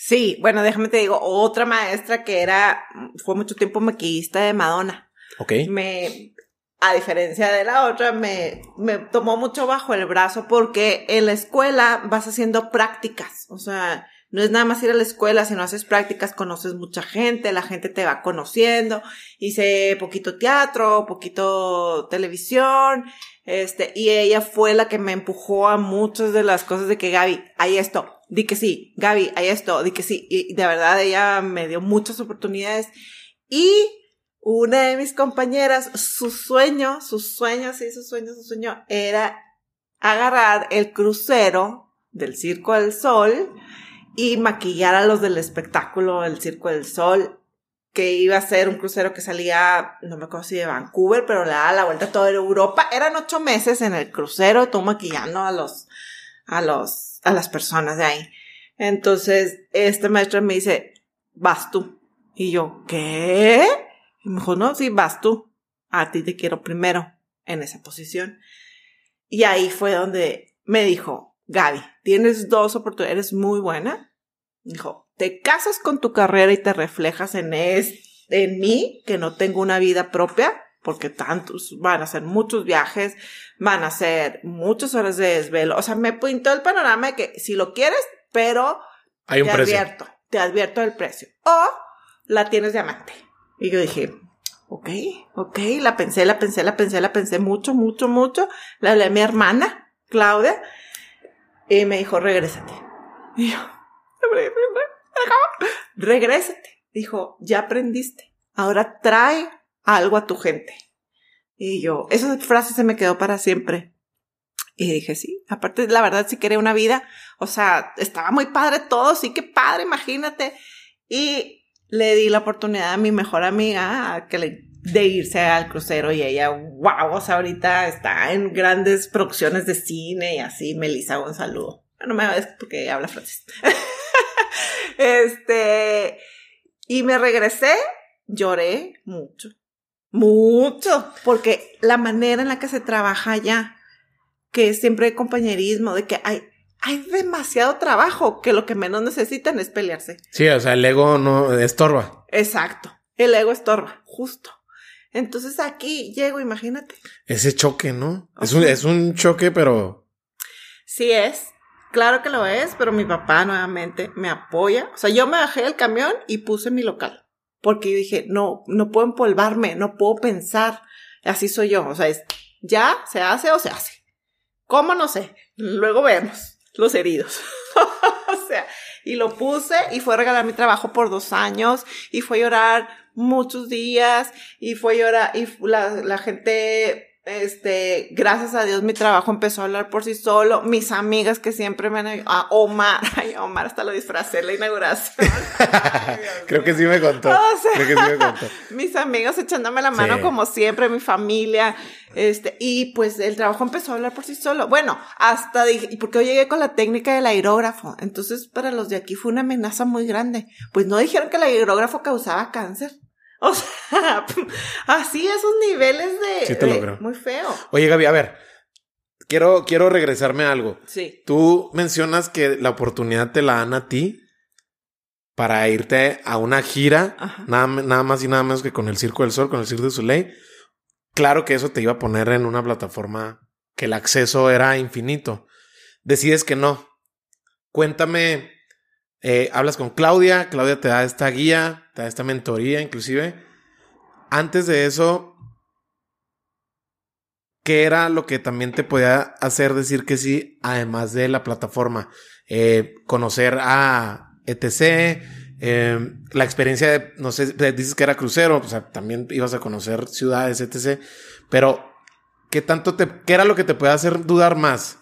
Sí, bueno, déjame te digo, otra maestra que era, fue mucho tiempo maquillista de Madonna. Ok. Me, a diferencia de la otra, me, me tomó mucho bajo el brazo porque en la escuela vas haciendo prácticas. O sea, no es nada más ir a la escuela, sino haces prácticas, conoces mucha gente, la gente te va conociendo. Hice poquito teatro, poquito televisión, este, y ella fue la que me empujó a muchas de las cosas de que Gaby, hay esto, di que sí, Gaby, hay esto, di que sí. Y de verdad ella me dio muchas oportunidades. Y una de mis compañeras, su sueño, su sueño, sí, su sueño, su sueño era agarrar el crucero del Circo del Sol y maquillar a los del espectáculo del Circo del Sol, que iba a ser un crucero que salía, no me acuerdo si de Vancouver, pero le daba la vuelta a toda Europa. Eran ocho meses en el crucero, tú maquillando a los, a los a las personas de ahí. Entonces, este maestro me dice, vas tú. Y yo, ¿qué? Y me dijo, no, sí, vas tú. A ti te quiero primero en esa posición. Y ahí fue donde me dijo, Gaby, tienes dos oportunidades, eres muy buena. Dijo, te casas con tu carrera y te reflejas en, es, en mí, que no tengo una vida propia, porque tantos, van a ser muchos viajes, van a ser muchas horas de desvelo. O sea, me pintó el panorama de que si lo quieres, pero Hay un te precio. advierto, te advierto el precio. O la tienes de amante. Y yo dije, ok, ok, la pensé, la pensé, la pensé, la pensé mucho, mucho, mucho. La hablé a mi hermana, Claudia, y me dijo, regrésate. Y yo, regrésate. Dijo, ya aprendiste. Ahora trae algo a tu gente. Y yo, esa frase se me quedó para siempre. Y dije, sí, aparte, la verdad, si quería una vida, o sea, estaba muy padre todo, sí que padre, imagínate. Y le di la oportunidad a mi mejor amiga que le, de irse al crucero y ella, wow, o sea, ahorita está en grandes producciones de cine y así, Melissa, un saludo. No me ves porque habla francés. [laughs] este, y me regresé, lloré mucho, mucho, porque la manera en la que se trabaja allá, que siempre hay compañerismo, de que hay, hay demasiado trabajo que lo que menos necesitan es pelearse. Sí, o sea, el ego no estorba. Exacto, el ego estorba, justo. Entonces aquí llego, imagínate. Ese choque, ¿no? Es un, es un choque, pero... Sí es, claro que lo es, pero mi papá nuevamente me apoya. O sea, yo me bajé del camión y puse mi local. Porque dije, no, no puedo empolvarme, no puedo pensar. Así soy yo. O sea, es, ya se hace o se hace. ¿Cómo? No sé. Luego vemos los heridos. [laughs] o sea, y lo puse y fue a regalar mi trabajo por dos años y fue a llorar muchos días y fue a llorar y la, la gente este, gracias a Dios mi trabajo empezó a hablar por sí solo. Mis amigas que siempre me han... A Omar, [laughs] ay, Omar hasta lo disfracé en la inauguración. [laughs] Creo que sí me contó. Creo que sí me contó. [laughs] mis amigos echándome la mano como siempre, mi familia. Este, y pues el trabajo empezó a hablar por sí solo. Bueno, hasta dije, porque yo llegué con la técnica del aerógrafo. Entonces, para los de aquí fue una amenaza muy grande. Pues no dijeron que el aerógrafo causaba cáncer. [laughs] O sea, [laughs] así esos niveles de... Sí te Muy feo. Oye, Gaby, a ver. Quiero, quiero regresarme a algo. Sí. Tú mencionas que la oportunidad te la dan a ti para irte a una gira, nada, nada, más y nada menos que con el Circo del Sol, con el Circo de Soleil. Claro que eso te iba a poner en una plataforma que el acceso era infinito. Decides que no. Cuéntame eh, hablas con Claudia, Claudia te da esta guía, te da esta mentoría inclusive. Antes de eso, ¿qué era lo que también te podía hacer decir que sí, además de la plataforma? Eh, conocer a ETC, eh, la experiencia de, no sé, dices que era crucero, o sea, también ibas a conocer ciudades, etc. Pero, ¿qué tanto te, qué era lo que te puede hacer dudar más?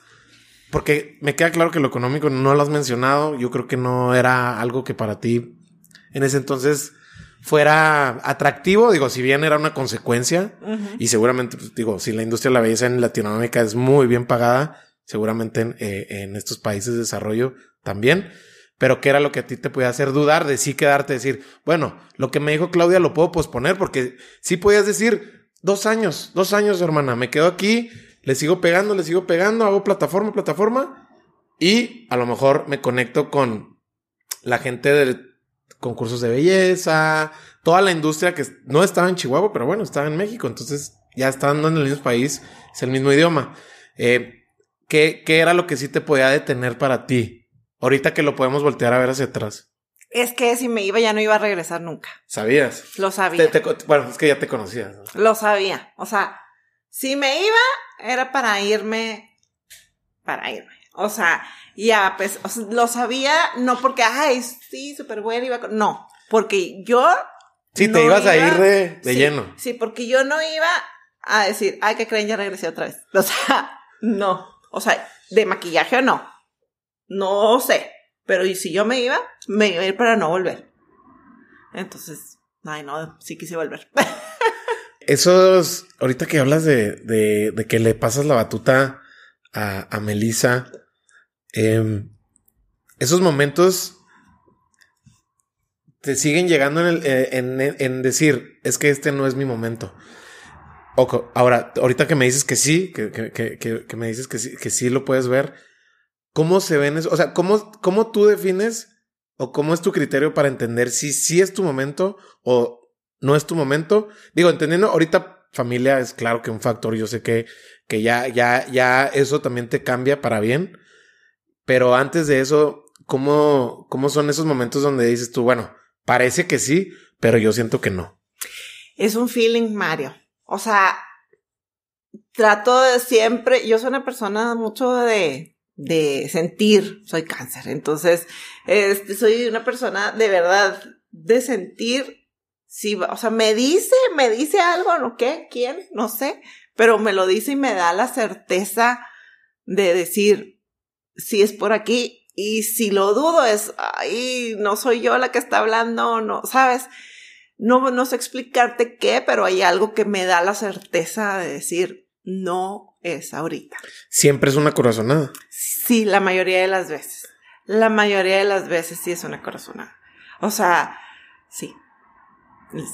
Porque me queda claro que lo económico no lo has mencionado. Yo creo que no era algo que para ti en ese entonces fuera atractivo. Digo, si bien era una consecuencia y seguramente, pues, digo, si la industria de la belleza en Latinoamérica es muy bien pagada, seguramente en, eh, en estos países de desarrollo también. Pero ¿qué era lo que a ti te podía hacer dudar de sí quedarte, decir, bueno, lo que me dijo Claudia lo puedo posponer porque sí podías decir dos años, dos años, hermana, me quedo aquí, le sigo pegando, le sigo pegando, hago plataforma, plataforma y a lo mejor me conecto con la gente de concursos de belleza, toda la industria que no estaba en Chihuahua, pero bueno, estaba en México, entonces ya estando en el mismo país, es el mismo idioma. Eh, ¿qué, ¿Qué era lo que sí te podía detener para ti? Ahorita que lo podemos voltear a ver hacia atrás. Es que si me iba ya no iba a regresar nunca. ¿Sabías? Lo sabía. bueno, es que ya te conocías. Lo sabía. O sea, si me iba, era para irme, para irme. O sea, ya, pues, lo sabía, no porque, ay, sí, súper bueno, iba no, porque yo... Sí, te ibas a ir de, lleno. Sí, porque yo no iba a decir, ay, que creen, ya regresé otra vez. [laughs] O sea, no. O sea, de maquillaje o no. No sé. Pero si yo me iba, me iba a ir para no volver. Entonces, ay, no, sí quise volver. [laughs] Esos, ahorita que hablas de, de, que le pasas la batuta a, a Melissa, em, esos momentos te siguen llegando en, eh, en, en, decir, es que este no es mi momento. O, ahora, ahorita que me dices que sí, que, que, que, que, me dices que sí, que sí lo puedes ver, ¿cómo se ven eso? O sea, ¿cómo, cómo tú defines o cómo es tu criterio para entender si sí es tu momento o no es tu momento. Digo, entendiendo, ahorita familia es claro que un factor, yo sé que, que ya, ya, ya eso también te cambia para bien, pero antes de eso, ¿cómo, cómo son esos momentos donde dices tú, bueno, parece que sí, pero yo siento que no? Es un feeling, Mario. O sea, trato de siempre, yo soy una persona mucho de, de sentir, soy cáncer, entonces, este, soy una persona de verdad de sentir, si, o sea, me dice, me dice algo, ¿no qué? ¿Quién? No sé, pero me lo dice y me da la certeza de decir, si es por aquí, y si lo dudo es, ay, no soy yo la que está hablando, no, ¿sabes? No, no sé explicarte qué, pero hay algo que me da la certeza de decir, no es ahorita. Siempre es una corazonada. Sí, la mayoría de las veces. La mayoría de las veces sí es una corazonada. O sea, sí.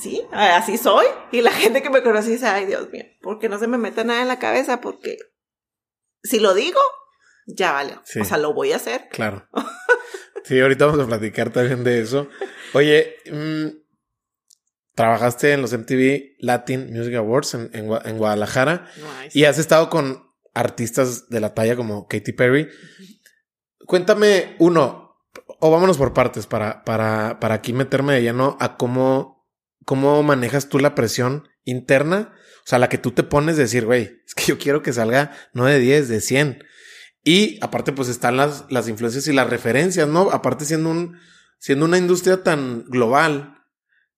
Sí, así soy. Y la gente que me conoce dice, ay Dios mío, porque no se me mete nada en la cabeza, porque si lo digo, ya vale. O sea, lo voy a hacer. Claro. [laughs] Sí, ahorita vamos a platicar también de eso. Oye, mm, trabajaste en los MTV Latin Music Awards en, Guadalajara y has estado con artistas de la talla como Katy Perry. Cuéntame, uno, o vámonos por partes para, para, para aquí meterme de lleno a cómo, cómo manejas tú la presión interna. O sea, la que tú te pones de decir, güey, es que yo quiero que salga no de 10, de 100. Y aparte, pues están las, las influencias y las referencias, ¿no? Aparte, siendo un, siendo una industria tan global,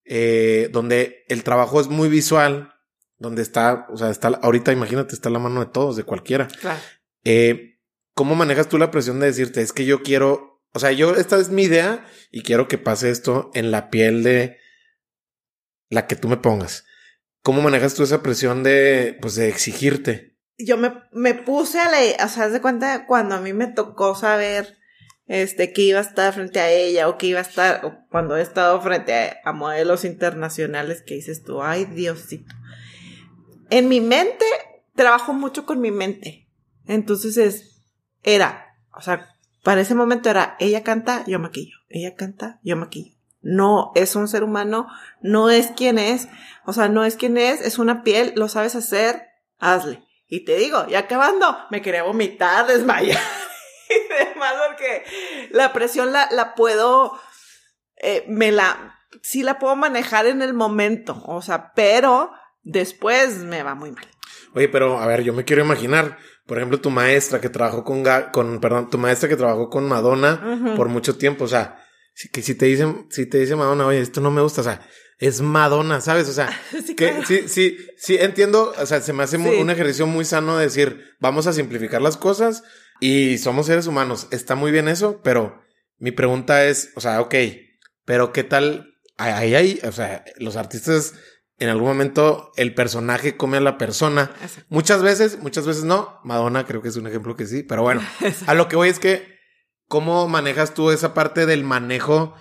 eh, donde el trabajo es muy visual, donde está, o sea, está, ahorita imagínate, está la mano de todos, de cualquiera. Claro. Eh, ¿Cómo manejas tú la presión de decirte, es que yo quiero, o sea, yo, esta es mi idea y quiero que pase esto en la piel de la que tú me pongas? ¿Cómo manejas tú esa presión de, pues, de exigirte? Yo me, me puse a leer, o sea, de cuenta cuando a mí me tocó saber este, que iba a estar frente a ella o que iba a estar, cuando he estado frente a, modelos internacionales que dices tú, ay Diosito. En mi mente, trabajo mucho con mi mente. Entonces es, era, o sea, para ese momento era, ella canta, yo maquillo, ella canta, yo maquillo. No es un ser humano, no es quien es, o sea, no es quien es, es una piel, lo sabes hacer, hazle. Y te digo, y acabando, me quería vomitar, [laughs] desmayar. y demás, porque la presión la, la puedo, eh, me la, sí la puedo manejar en el momento, o sea, pero después me va muy mal. Oye, pero a ver, yo me quiero imaginar, por ejemplo, tu maestra que trabajó con, con perdón, tu maestra que trabajó con Madonna por mucho tiempo, o sea, que si te dicen, si te dice Madonna, oye, esto no me gusta, o sea, es Madonna, ¿sabes? O sea, [laughs] sí, que, sí, sí, sí, entiendo, o sea, se me hace un ejercicio muy sano de decir, vamos a simplificar las cosas y somos seres humanos. Está muy bien eso, pero mi pregunta es, o sea, ok, pero ¿qué tal? Ahí hay, o sea, los artistas en algún momento el personaje come a la persona. Muchas veces, muchas veces no. Madonna creo que es un ejemplo que sí, pero bueno, [laughs] a lo que voy es que, ¿cómo manejas tú esa parte del manejo?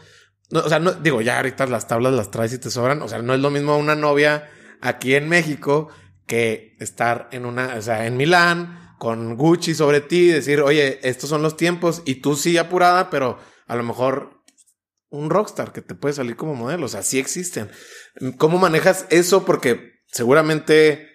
o sea, no, digo, ya ahorita las tablas las traes y te sobran. O sea, no es lo mismo una novia aquí en México que estar en una, o sea, en Milán con Gucci sobre ti, decir, oye, estos son los tiempos y tú sí apurada, pero a lo mejor un rockstar que te puede salir como modelo, o sea, sí existen. ¿Cómo manejas eso? Porque seguramente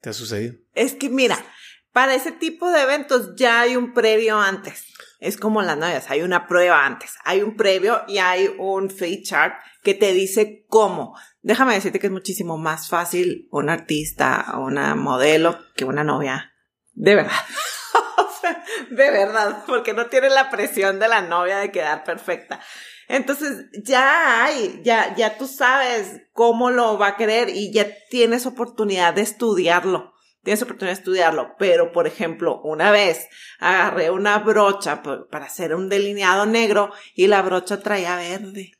te ha sucedido. Es que mira, para ese tipo de eventos ya hay un previo antes. Es como las novias, hay una prueba antes, hay un previo y hay un fit chart que te dice cómo. Déjame decirte que es muchísimo más fácil un artista o una modelo que una novia de verdad. [laughs] de verdad, porque no tiene la presión de la novia de quedar perfecta. Entonces, ya hay, ya, ya tú sabes cómo lo va a querer y ya tienes oportunidad de estudiarlo. Tienes oportunidad de estudiarlo. Pero, por ejemplo, una vez agarré una brocha para hacer un delineado negro y la brocha traía verde.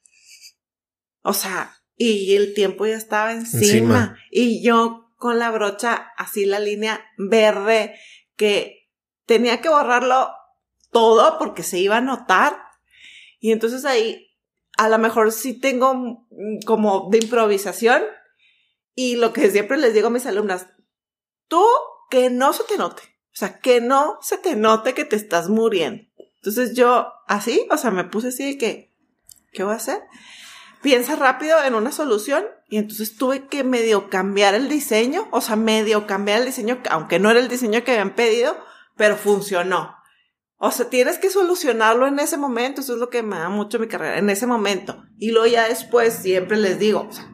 O sea, y el tiempo ya estaba encima. Y yo con la brocha así la línea verde que tenía que borrarlo todo porque se iba a notar. Y entonces ahí a lo mejor sí tengo como de improvisación y lo que siempre les digo a mis alumnas, tú que no se te note, o sea, que no se te note que te estás muriendo. Entonces yo así, o sea, me puse así de que, ¿qué voy a hacer? Piensa rápido en una solución y entonces tuve que medio cambiar el diseño, o sea, medio cambiar el diseño, aunque no era el diseño que habían pedido, pero funcionó. O sea, tienes que solucionarlo en ese momento, eso es lo que me da mucho mi carrera, en ese momento. Y luego ya después siempre les digo, o sea,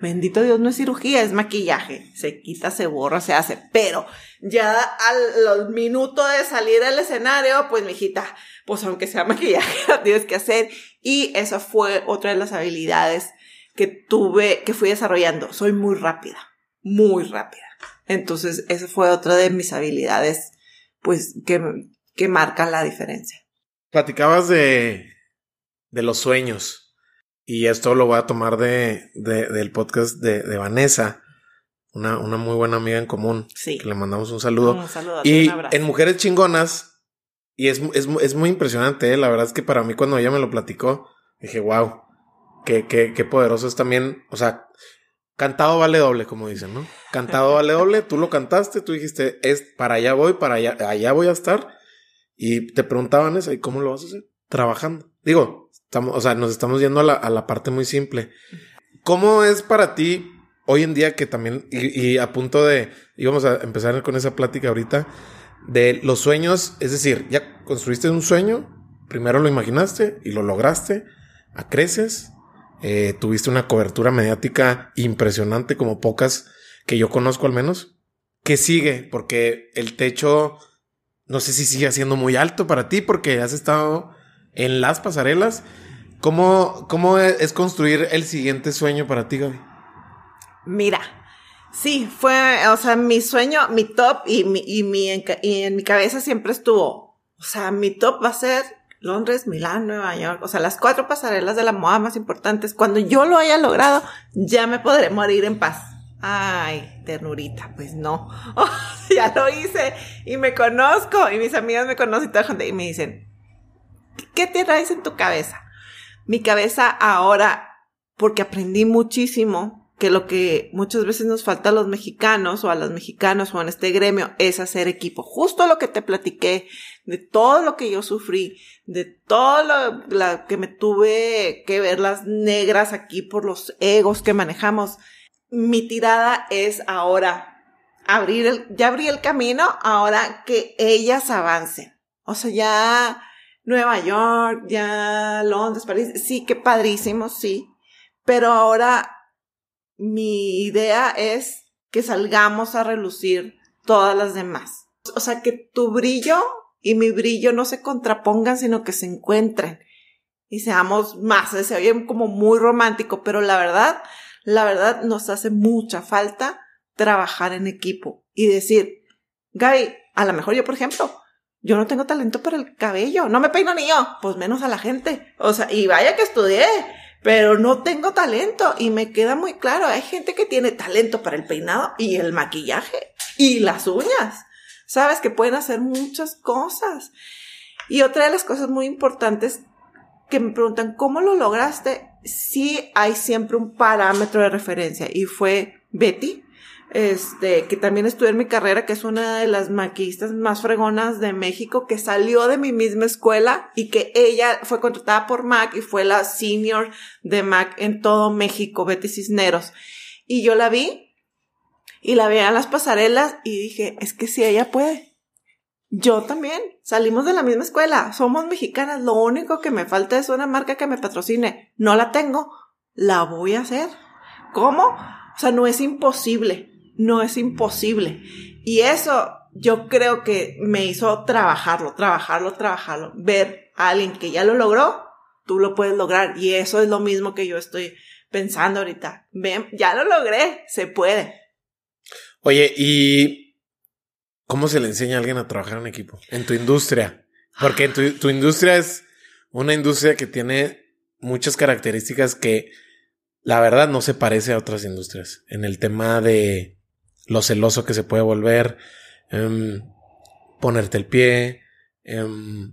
Bendito Dios, no es cirugía, es maquillaje. Se quita, se borra, se hace. Pero ya al minuto de salir al escenario, pues, mijita, pues aunque sea maquillaje, [laughs] lo tienes que hacer. Y esa fue otra de las habilidades que tuve, que fui desarrollando. Soy muy rápida, muy rápida. Entonces, esa fue otra de mis habilidades, pues, que, que marcan la diferencia. Platicabas de, de los sueños. Y esto lo voy a tomar de, del podcast de, de Vanessa, una, una, muy buena amiga en común. Sí. Que le mandamos un saludo. Un saludo y en Mujeres Chingonas, y es, es, es muy impresionante, ¿eh? la verdad es que para mí cuando ella me lo platicó, dije, wow, qué, qué, qué poderoso es también, o sea, cantado vale doble, como dicen, ¿no? Cantado vale doble, tú lo cantaste, tú dijiste, es para allá voy, para allá, allá voy a estar. Y te preguntaban eso, ¿y cómo lo vas a hacer? Trabajando. Digo, Estamos, o sea, nos estamos yendo a la, a la parte muy simple. ¿Cómo es para ti hoy en día que también, y, a punto de, íbamos a empezar con esa plática ahorita, de los sueños, es decir, ya construiste un sueño, primero lo imaginaste y lo lograste, a creces, eh, tuviste una cobertura mediática impresionante como pocas que yo conozco al menos. ¿Qué sigue? Porque el techo, no sé si sigue siendo muy alto para ti porque has estado en las pasarelas. ¿Cómo, ¿Cómo es construir el siguiente sueño para ti, Gaby? Mira, sí, fue, o sea, mi sueño, mi top y, mi, y, mi, y en mi cabeza siempre estuvo, o sea, mi top va a ser Londres, Milán, Nueva York, o sea, las cuatro pasarelas de la moda más importantes. Cuando yo lo haya logrado, ya me podré morir en paz. Ay, ternurita, pues no. [laughs] ya lo hice y me conozco y mis amigas me conocen y me dicen, ¿Qué te traes en tu cabeza? Mi cabeza ahora, porque aprendí muchísimo que lo que muchas veces nos falta a los mexicanos o a las mexicanos o en este gremio es hacer equipo. Justo lo que te platiqué, de todo lo que yo sufrí, de todo lo, que me tuve que ver las negras aquí por los egos que manejamos. Mi tirada es ahora abrir el, ya abrí el camino, ahora que ellas avancen. O sea, ya Nueva York, ya Londres, París, sí, qué padrísimo, sí. Pero ahora mi idea es que salgamos a relucir todas las demás. O sea, que tu brillo y mi brillo no se contrapongan, sino que se encuentren y seamos más. Se oye como muy romántico, pero la verdad, la verdad nos hace mucha falta trabajar en equipo y decir, Gaby, a lo mejor yo, por ejemplo, yo no tengo talento para el cabello, no me peino ni yo, pues menos a la gente. O sea, y vaya que estudié, pero no tengo talento y me queda muy claro, hay gente que tiene talento para el peinado y el maquillaje y las uñas. Sabes que pueden hacer muchas cosas. Y otra de las cosas muy importantes que me preguntan, ¿cómo lo lograste? Sí hay siempre un parámetro de referencia y fue Betty, este, que también estudié en mi carrera, que es una de las maquillistas más fregonas de México, que salió de mi misma escuela y que ella fue contratada por MAC y fue la senior de MAC en todo México, Betty Cisneros. Y yo la vi y la veía en las pasarelas y dije, es que si ella puede. Yo también. Salimos de la misma escuela. Somos mexicanas. Lo único que me falta es una marca que me patrocine. No la tengo. La voy a hacer. ¿Cómo? O sea, no es imposible no es imposible. Y eso yo creo que me hizo trabajarlo, trabajarlo, trabajarlo. Ver a alguien que ya lo logró, tú lo puedes lograr. Y eso es lo mismo que yo estoy pensando ahorita. Ven, ya lo logré, se puede. Oye, ¿y cómo se le enseña a alguien a trabajar en equipo? En tu industria. Porque tu, tu industria es una industria que tiene muchas características que la verdad no se parece a otras industrias. En el tema de lo celoso que se puede volver, em, ponerte el pie. Em,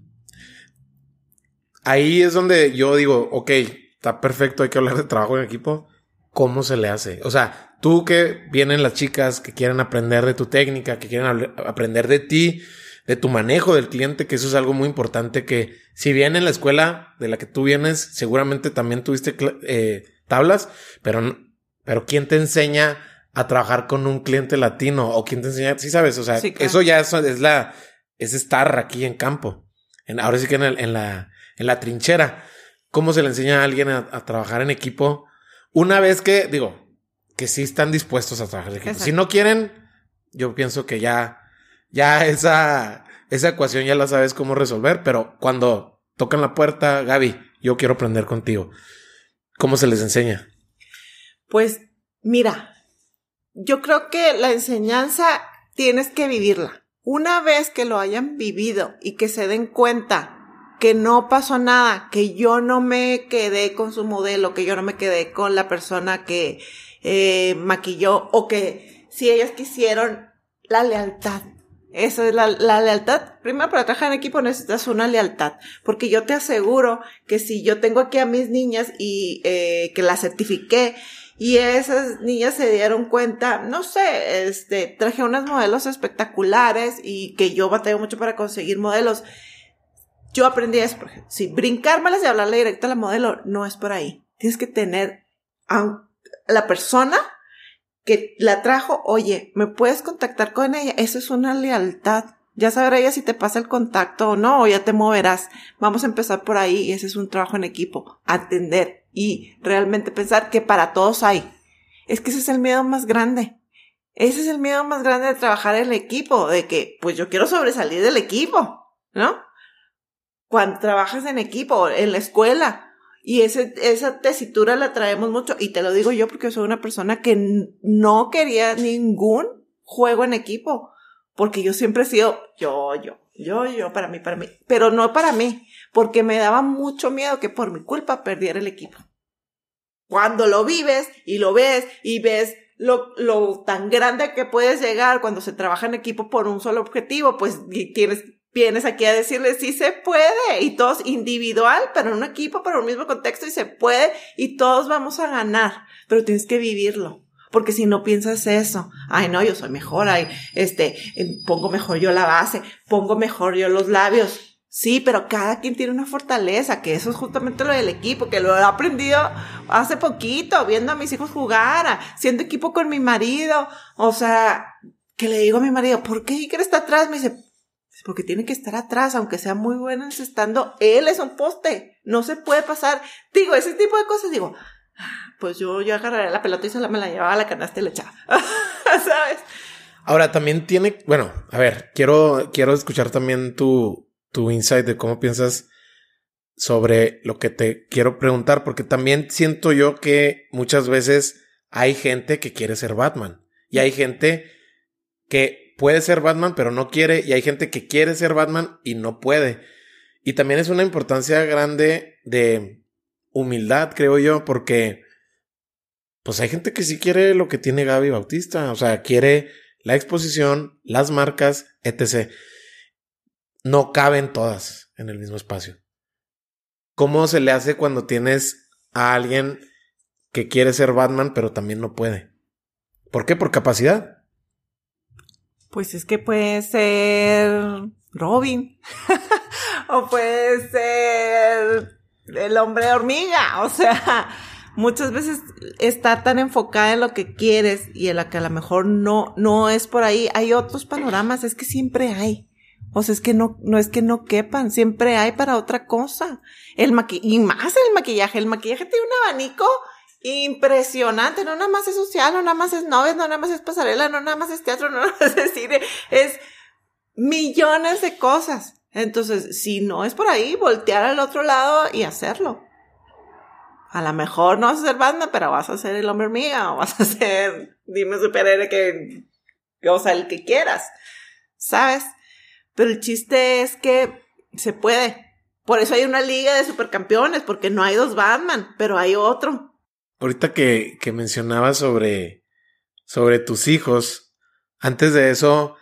ahí es donde yo digo, ok, está perfecto, hay que hablar de trabajo en equipo. ¿Cómo se le hace? O sea, tú que vienen las chicas que quieren aprender de tu técnica, que quieren aprender de ti, de tu manejo del cliente, que eso es algo muy importante que si bien en la escuela de la que tú vienes, seguramente también tuviste eh, tablas, pero, pero ¿quién te enseña a trabajar con un cliente latino o quien te enseña, sí sabes, o sea, eso ya es, es, la, es estar aquí en campo. En, ahora sí que en, en, la, en la trinchera. ¿Cómo se le enseña a alguien a, trabajar en equipo? Una vez que, digo, que sí están dispuestos a trabajar en equipo. Si no quieren, yo pienso que ya, ya esa, esa ecuación ya la sabes cómo resolver, pero cuando tocan la puerta, Gaby, yo quiero aprender contigo. ¿Cómo se les enseña? Pues mira, yo creo que la enseñanza tienes que vivirla. Una vez que lo hayan vivido y que se den cuenta que no pasó nada, que yo no me quedé con su modelo, que yo no me quedé con la persona que eh, maquilló o que si ellas quisieron la lealtad. Esa es la, la, lealtad. Primero, para trabajar en equipo necesitas una lealtad, porque yo te aseguro que si yo tengo aquí a mis niñas y eh, que las certifiqué y esas niñas se dieron cuenta, no sé, este, traje unos modelos espectaculares y que yo bateo mucho para conseguir modelos yo aprendí eso, por ejemplo. Si brincármelas y hablarle directo a la modelo, no es por ahí. Tienes que tener a la persona que la trajo, oye, ¿me puedes contactar con ella? Eso es una lealtad. Ya sabrá ella si te pasa el contacto o no, o ya te moverás. Vamos a empezar por ahí y ese es un trabajo en equipo. Atender y realmente pensar que para todos hay. Es que ese es el miedo más grande. Ese es el miedo más grande de trabajar en el equipo, de que, pues yo quiero sobresalir del equipo, ¿no? cuando trabajas en equipo, en la escuela. Y ese, esa tesitura la traemos mucho. Y te lo digo yo porque soy una persona que no quería ningún juego en equipo. Porque yo siempre he sido yo, yo, yo, yo, para mí, para mí. Pero no para mí. Porque me daba mucho miedo que por mi culpa perdiera el equipo. Cuando lo vives y lo ves y ves lo, lo tan grande que puedes llegar cuando se trabaja en equipo por un solo objetivo, pues tienes vienes aquí a decirles sí se puede y todos individual, pero en un equipo, pero en un mismo contexto y se puede y todos vamos a ganar, pero tienes que vivirlo. Porque si no piensas eso, ay no, yo soy mejor, ay, este, pongo mejor yo la base, pongo mejor yo los labios. Sí, pero cada quien tiene una fortaleza, que eso es justamente lo del equipo, que lo he aprendido hace poquito, viendo a mis hijos jugar, siendo equipo con mi marido. O sea, que le digo a mi marido, ¿por qué Iker está atrás? Me dice, porque tiene que estar atrás, aunque sea muy bueno estando, él es un poste, no se puede pasar. Digo, ese tipo de cosas, digo, pues yo, yo agarraría la pelota y se la me la llevaba a la canasta y la echaba, [laughs] ¿sabes? Ahora también tiene, bueno, a ver, quiero, quiero escuchar también tu, tu insight de cómo piensas sobre lo que te quiero preguntar, porque también siento yo que muchas veces hay gente que quiere ser Batman y hay gente que puede ser Batman, pero no quiere, y hay gente que quiere ser Batman y no puede. Y también es una importancia grande de humildad, creo yo, porque pues hay gente que sí quiere lo que tiene Gaby Bautista, o sea, quiere la exposición, las marcas, etc. No caben todas en el mismo espacio. ¿Cómo se le hace cuando tienes a alguien que quiere ser Batman, pero también no puede? ¿Por qué? Por capacidad. Pues es que puede ser Robin. [laughs] o puede ser el hombre hormiga. O sea, muchas veces está tan enfocada en lo que quieres y en la que a lo mejor no, no es por ahí. Hay otros panoramas, es que siempre hay. O sea, es que no, no es que no quepan, siempre hay para otra cosa. El maquillaje, y más el maquillaje, el maquillaje tiene un abanico impresionante, no nada más es social, no nada más es novia, no nada más es pasarela, no nada más es teatro, no [laughs] nada más es cine, es millones de cosas. Entonces, si no es por ahí, voltear al otro lado y hacerlo. A lo mejor no vas a ser banda, pero vas a ser el hombre mío, o vas a ser, dime superhéroe que, o sea, el que quieras, ¿sabes? Pero el chiste es que se puede. Por eso hay una liga de supercampeones, porque no hay dos Batman, pero hay otro. Ahorita que, que mencionabas sobre, sobre tus hijos, antes de eso,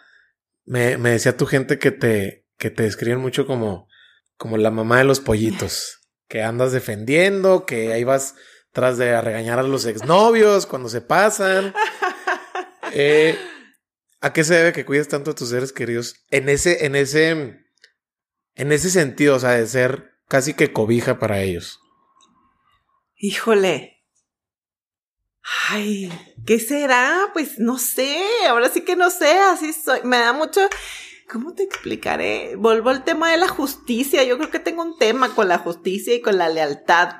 me, me decía tu gente que te, que te describen mucho como, como la mamá de los pollitos, [laughs] que andas defendiendo, que ahí vas tras de regañar a los exnovios cuando se pasan. [laughs] Eh, ¿A qué se debe que cuides tanto a tus seres queridos? En ese, en ese, en ese sentido, o sea, de ser casi que cobija para ellos. Híjole, Ay, ¿qué será? Pues no sé, ahora sí que no sé, así soy. Me da mucho, ¿cómo te explicaré? Vuelvo al tema de la justicia. Yo creo que tengo un tema con la justicia y con la lealtad.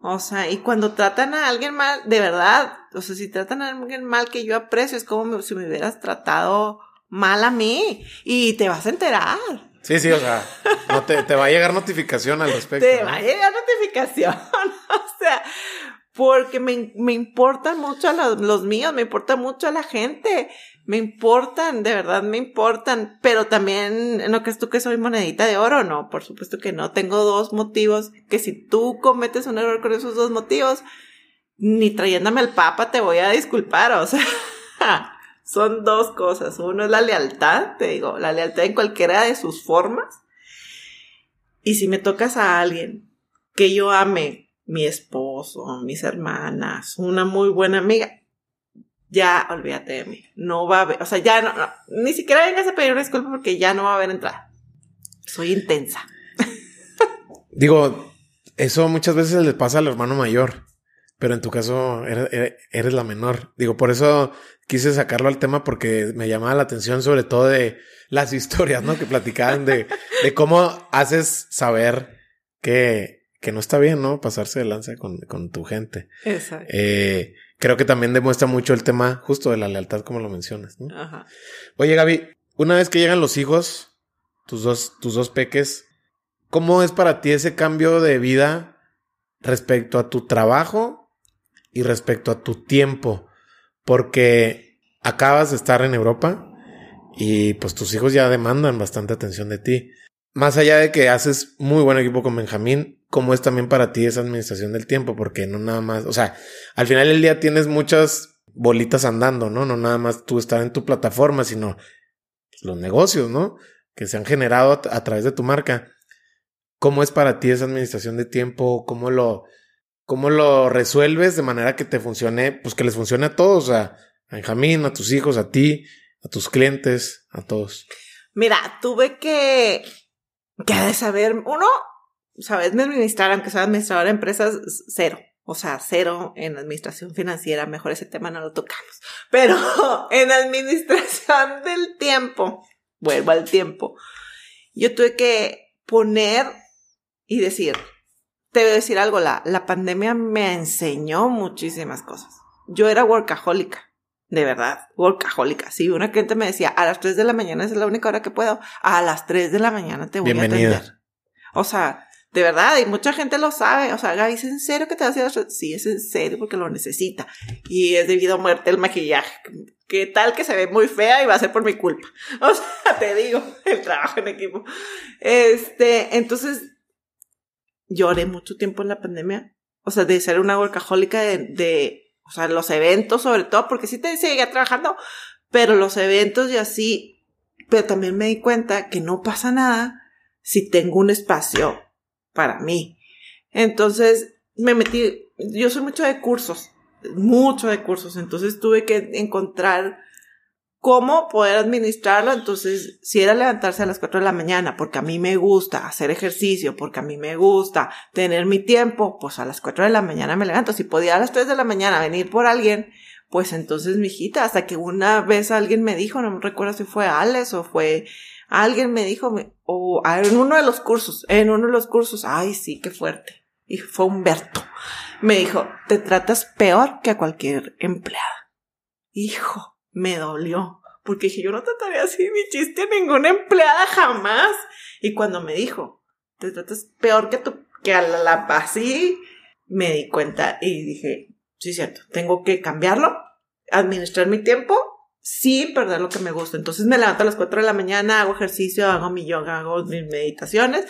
O sea, y cuando tratan a alguien mal, de verdad, O sea, si tratan a alguien mal que yo aprecio, es como si me hubieras tratado mal a mí. Y te vas a enterar. Sí, sí, o sea, no te, va a llegar notificación al respecto. Te va a llegar notificación. [laughs] o sea, porque me, me importan mucho los, los míos, me importa mucho a la gente me importan, de verdad me importan, pero también, ¿no crees tú que soy monedita de oro? No, por supuesto que no. Tengo dos motivos que si tú cometes un error con esos dos motivos, ni trayéndome al papa te voy a disculpar, o sea, [laughs] son dos cosas. Uno es la lealtad, te digo, la lealtad en cualquiera de sus formas. Y si me tocas a alguien que yo ame, mi esposo, mis hermanas, una muy buena amiga, ya olvídate de mí. No va a haber, o sea, ya no, ni siquiera vengas a pedir una disculpa porque ya no va a haber entrada. Soy intensa. [laughs] Digo, eso muchas veces le pasa al hermano mayor, pero en tu caso eres, la menor. Digo, por eso quise sacarlo al tema porque me llamaba la atención sobre todo de las [laughs] historias, ¿no? Que platicaban de, de cómo haces saber que, que no está bien, ¿no? Pasarse de lanza con, con tu gente. Exacto. Eh, creo que también demuestra mucho el tema justo de la lealtad, como lo mencionas. ¿no? Ajá. Oye, Gaby, una vez que llegan los hijos, tus dos, tus dos peques, ¿cómo es para ti ese cambio de vida respecto a tu trabajo y respecto a tu tiempo? Porque acabas de estar en Europa y pues tus hijos ya demandan bastante atención de ti. Más allá de que haces muy buen equipo con Benjamín, cómo es también para ti esa administración del tiempo, porque no nada más, o sea, al final del día tienes muchas bolitas andando, ¿no? No nada más tú estar en tu plataforma, sino los negocios, ¿no? Que se han generado a, través de tu marca. ¿Cómo es para ti esa administración de tiempo? ¿Cómo lo, cómo lo resuelves de manera que te funcione, pues que les funcione a todos, a Benjamín, a tus hijos, a ti, a tus clientes, a todos? Mira, tuve que, que saber, uno, sabes administrar, aunque sea administrador de empresas, cero. O sea, cero en administración financiera, mejor ese tema no lo tocamos. Pero [laughs] en administración del tiempo, vuelvo al tiempo, yo tuve que poner y decir, te voy a decir algo, la, la pandemia me enseñó muchísimas cosas. Yo era workahólica, de verdad, workahólica. Si una cliente me decía, a las 3 de la mañana es la única hora que puedo, a las 3 de la mañana te voy a atender. O sea, de verdad, y mucha gente lo sabe. O sea, Gaby, ¿es en serio que te vas a hacer Sí, es en serio porque lo necesita. Y es debido a muerte el maquillaje. ¿Qué tal que se ve muy fea y va a ser por mi culpa? [laughs] O sea, te digo, el trabajo en equipo. Este, entonces, lloré mucho tiempo en la pandemia. O sea, de ser una workahólica de, de o sea, los eventos sobre todo, porque sí te seguía trabajando, pero los eventos y así, pero también me di cuenta que no pasa nada si tengo un espacio para mí. Entonces me metí, yo soy mucho de cursos, mucho de cursos, entonces tuve que encontrar cómo poder administrarlo. Entonces, si era levantarse a las 4 de la mañana, porque a mí me gusta hacer ejercicio, porque a mí me gusta tener mi tiempo, pues a las 4 de la mañana me levanto. Si podía a las 3 de la mañana venir por alguien, pues entonces, mi hijita, hasta que una vez alguien me dijo, no me recuerdo si fue Alex o fue alguien me dijo, o en uno de los cursos, en uno de los cursos, ay, sí, qué fuerte. Y fue Humberto. Me dijo, te tratas peor que a cualquier empleada. Hijo, me dolió. Porque dije, yo no trataría así mi chiste a ninguna empleada jamás. Y cuando me dijo, te tratas peor que, tu, que a la, la así, me di cuenta y dije, sí, cierto, tengo que cambiarlo, administrar mi tiempo sin perder lo que me gusta. Entonces me levanto a las 4 de la mañana, hago ejercicio, hago mi yoga, hago mis meditaciones,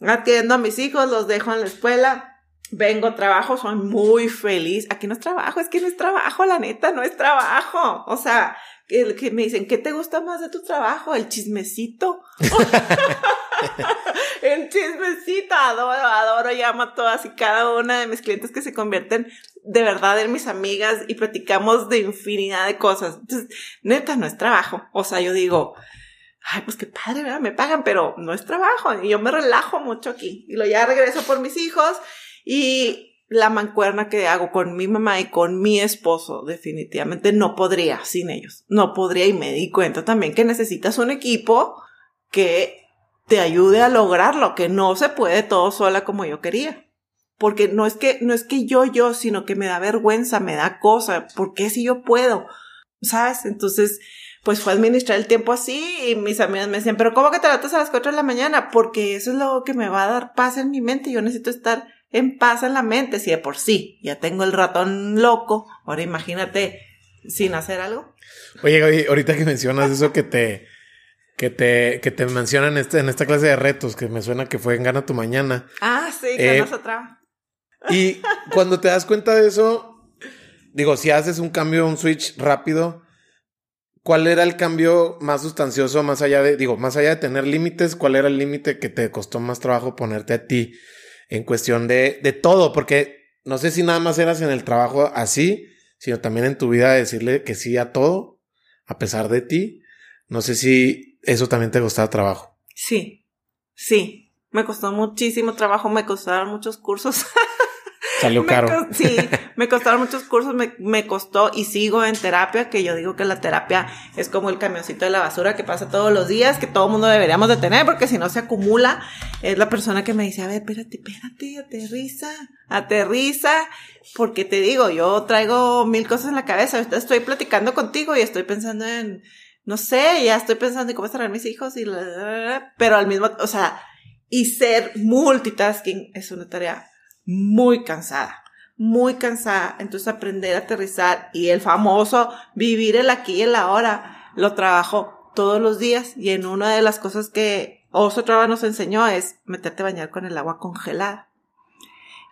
atiendo a mis hijos, los dejo en la escuela, vengo, trabajo, soy muy feliz. Aquí no es trabajo, es que no es trabajo, la neta, no es trabajo. O sea, que, que me dicen, ¿qué te gusta más de tu trabajo? El chismecito. [laughs] el chismecito, adoro, adoro, llamo a todas y cada una de mis clientes que se convierten de verdad en mis amigas y platicamos de infinidad de cosas. Entonces, neta, no es trabajo. O sea, yo digo, ay, pues qué padre. Me pagan, pero no es trabajo. Y yo me relajo mucho aquí. Y lo ya regreso por mis hijos y la mancuerna que hago con mi mamá y con mi esposo, definitivamente no podría sin ellos. No podría y me di cuenta también que necesitas un equipo que te ayude a lograrlo, que no se puede todo sola como yo quería porque no es que, no es que yo, yo, sino que me da vergüenza, me da cosa, ¿por qué si yo puedo? ¿Sabes? Entonces, pues fue administrar el tiempo así y mis amigas me decían, pero ¿cómo que te levantas a las 4 de la mañana? Porque eso es lo que me va a dar paz en mi mente, yo necesito estar en paz en la mente, si de por sí ya tengo el ratón loco, ahora imagínate sin hacer algo. Oye, ahorita que mencionas eso que te, que te, que te mencionan este, en esta clase de retos, que me suena que fue en Gana tu Mañana. Ah, sí, que eh, otra. Y cuando te das cuenta de eso, digo, si haces un cambio, un switch rápido, ¿cuál era el cambio más sustancioso más allá de, digo, más allá de tener límites, cuál era el límite que te costó más trabajo ponerte a ti en cuestión de, de todo? Porque no sé si nada más eras en el trabajo así, sino también en tu vida decirle que sí a todo, a pesar de ti. No sé si eso también te costaba trabajo. Sí, sí. Me costó muchísimo trabajo, me costaron muchos cursos. [laughs] Salió [laughs] caro. sí, me costaron muchos cursos, me, me, costó y sigo en terapia, que yo digo que la terapia es como el camioncito de la basura que pasa todos los días, que todo mundo deberíamos de tener, porque si no se acumula, es la persona que me dice, a ver, espérate, espérate, aterriza, aterriza, porque te digo, yo traigo mil cosas en la cabeza, estoy platicando contigo y estoy pensando en, no sé, ya estoy pensando en cómo estarán mis hijos y la, pero al mismo, o sea, y ser multitasking es una tarea muy cansada, muy cansada. Entonces aprender a aterrizar y el famoso vivir el aquí y el ahora lo trabajo todos los días y en una de las cosas que Oso Traba nos enseñó es meterte a bañar con el agua congelada.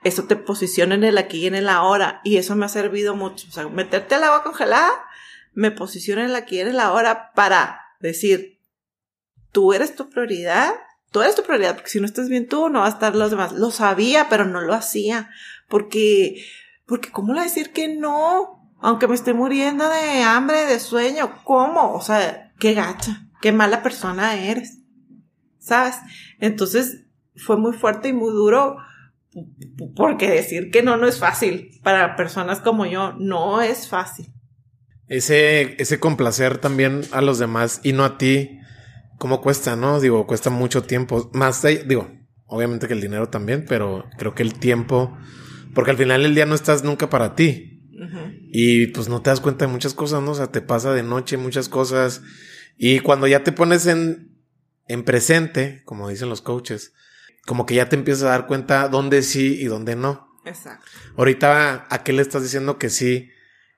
Eso te posiciona en el aquí y en el ahora y eso me ha servido mucho. O sea, meterte al agua congelada me posiciona en el aquí y en el ahora para decir, tú eres tu prioridad tú eres tu prioridad, porque si no estás bien tú, no va a estar los demás. Lo sabía, pero no lo hacía, porque, porque ¿cómo le decir que no? Aunque me esté muriendo de hambre, de sueño, ¿cómo? O sea, qué gacha, qué mala persona eres, ¿sabes? Entonces, fue muy fuerte y muy duro, porque decir que no, no es fácil. Para personas como yo, no es fácil. Ese, ese complacer también a los demás y no a ti, cómo cuesta, ¿no? Digo, cuesta mucho tiempo. Más, digo, obviamente que el dinero también, pero creo que el tiempo, porque al final del día no estás nunca para ti. Y pues no te das cuenta de muchas cosas, ¿no? O sea, te pasa de noche muchas cosas. Y cuando ya te pones en, en presente, como dicen los coaches, como que ya te empiezas a dar cuenta dónde sí y dónde no. Exacto. Ahorita, ¿a qué le estás diciendo que sí?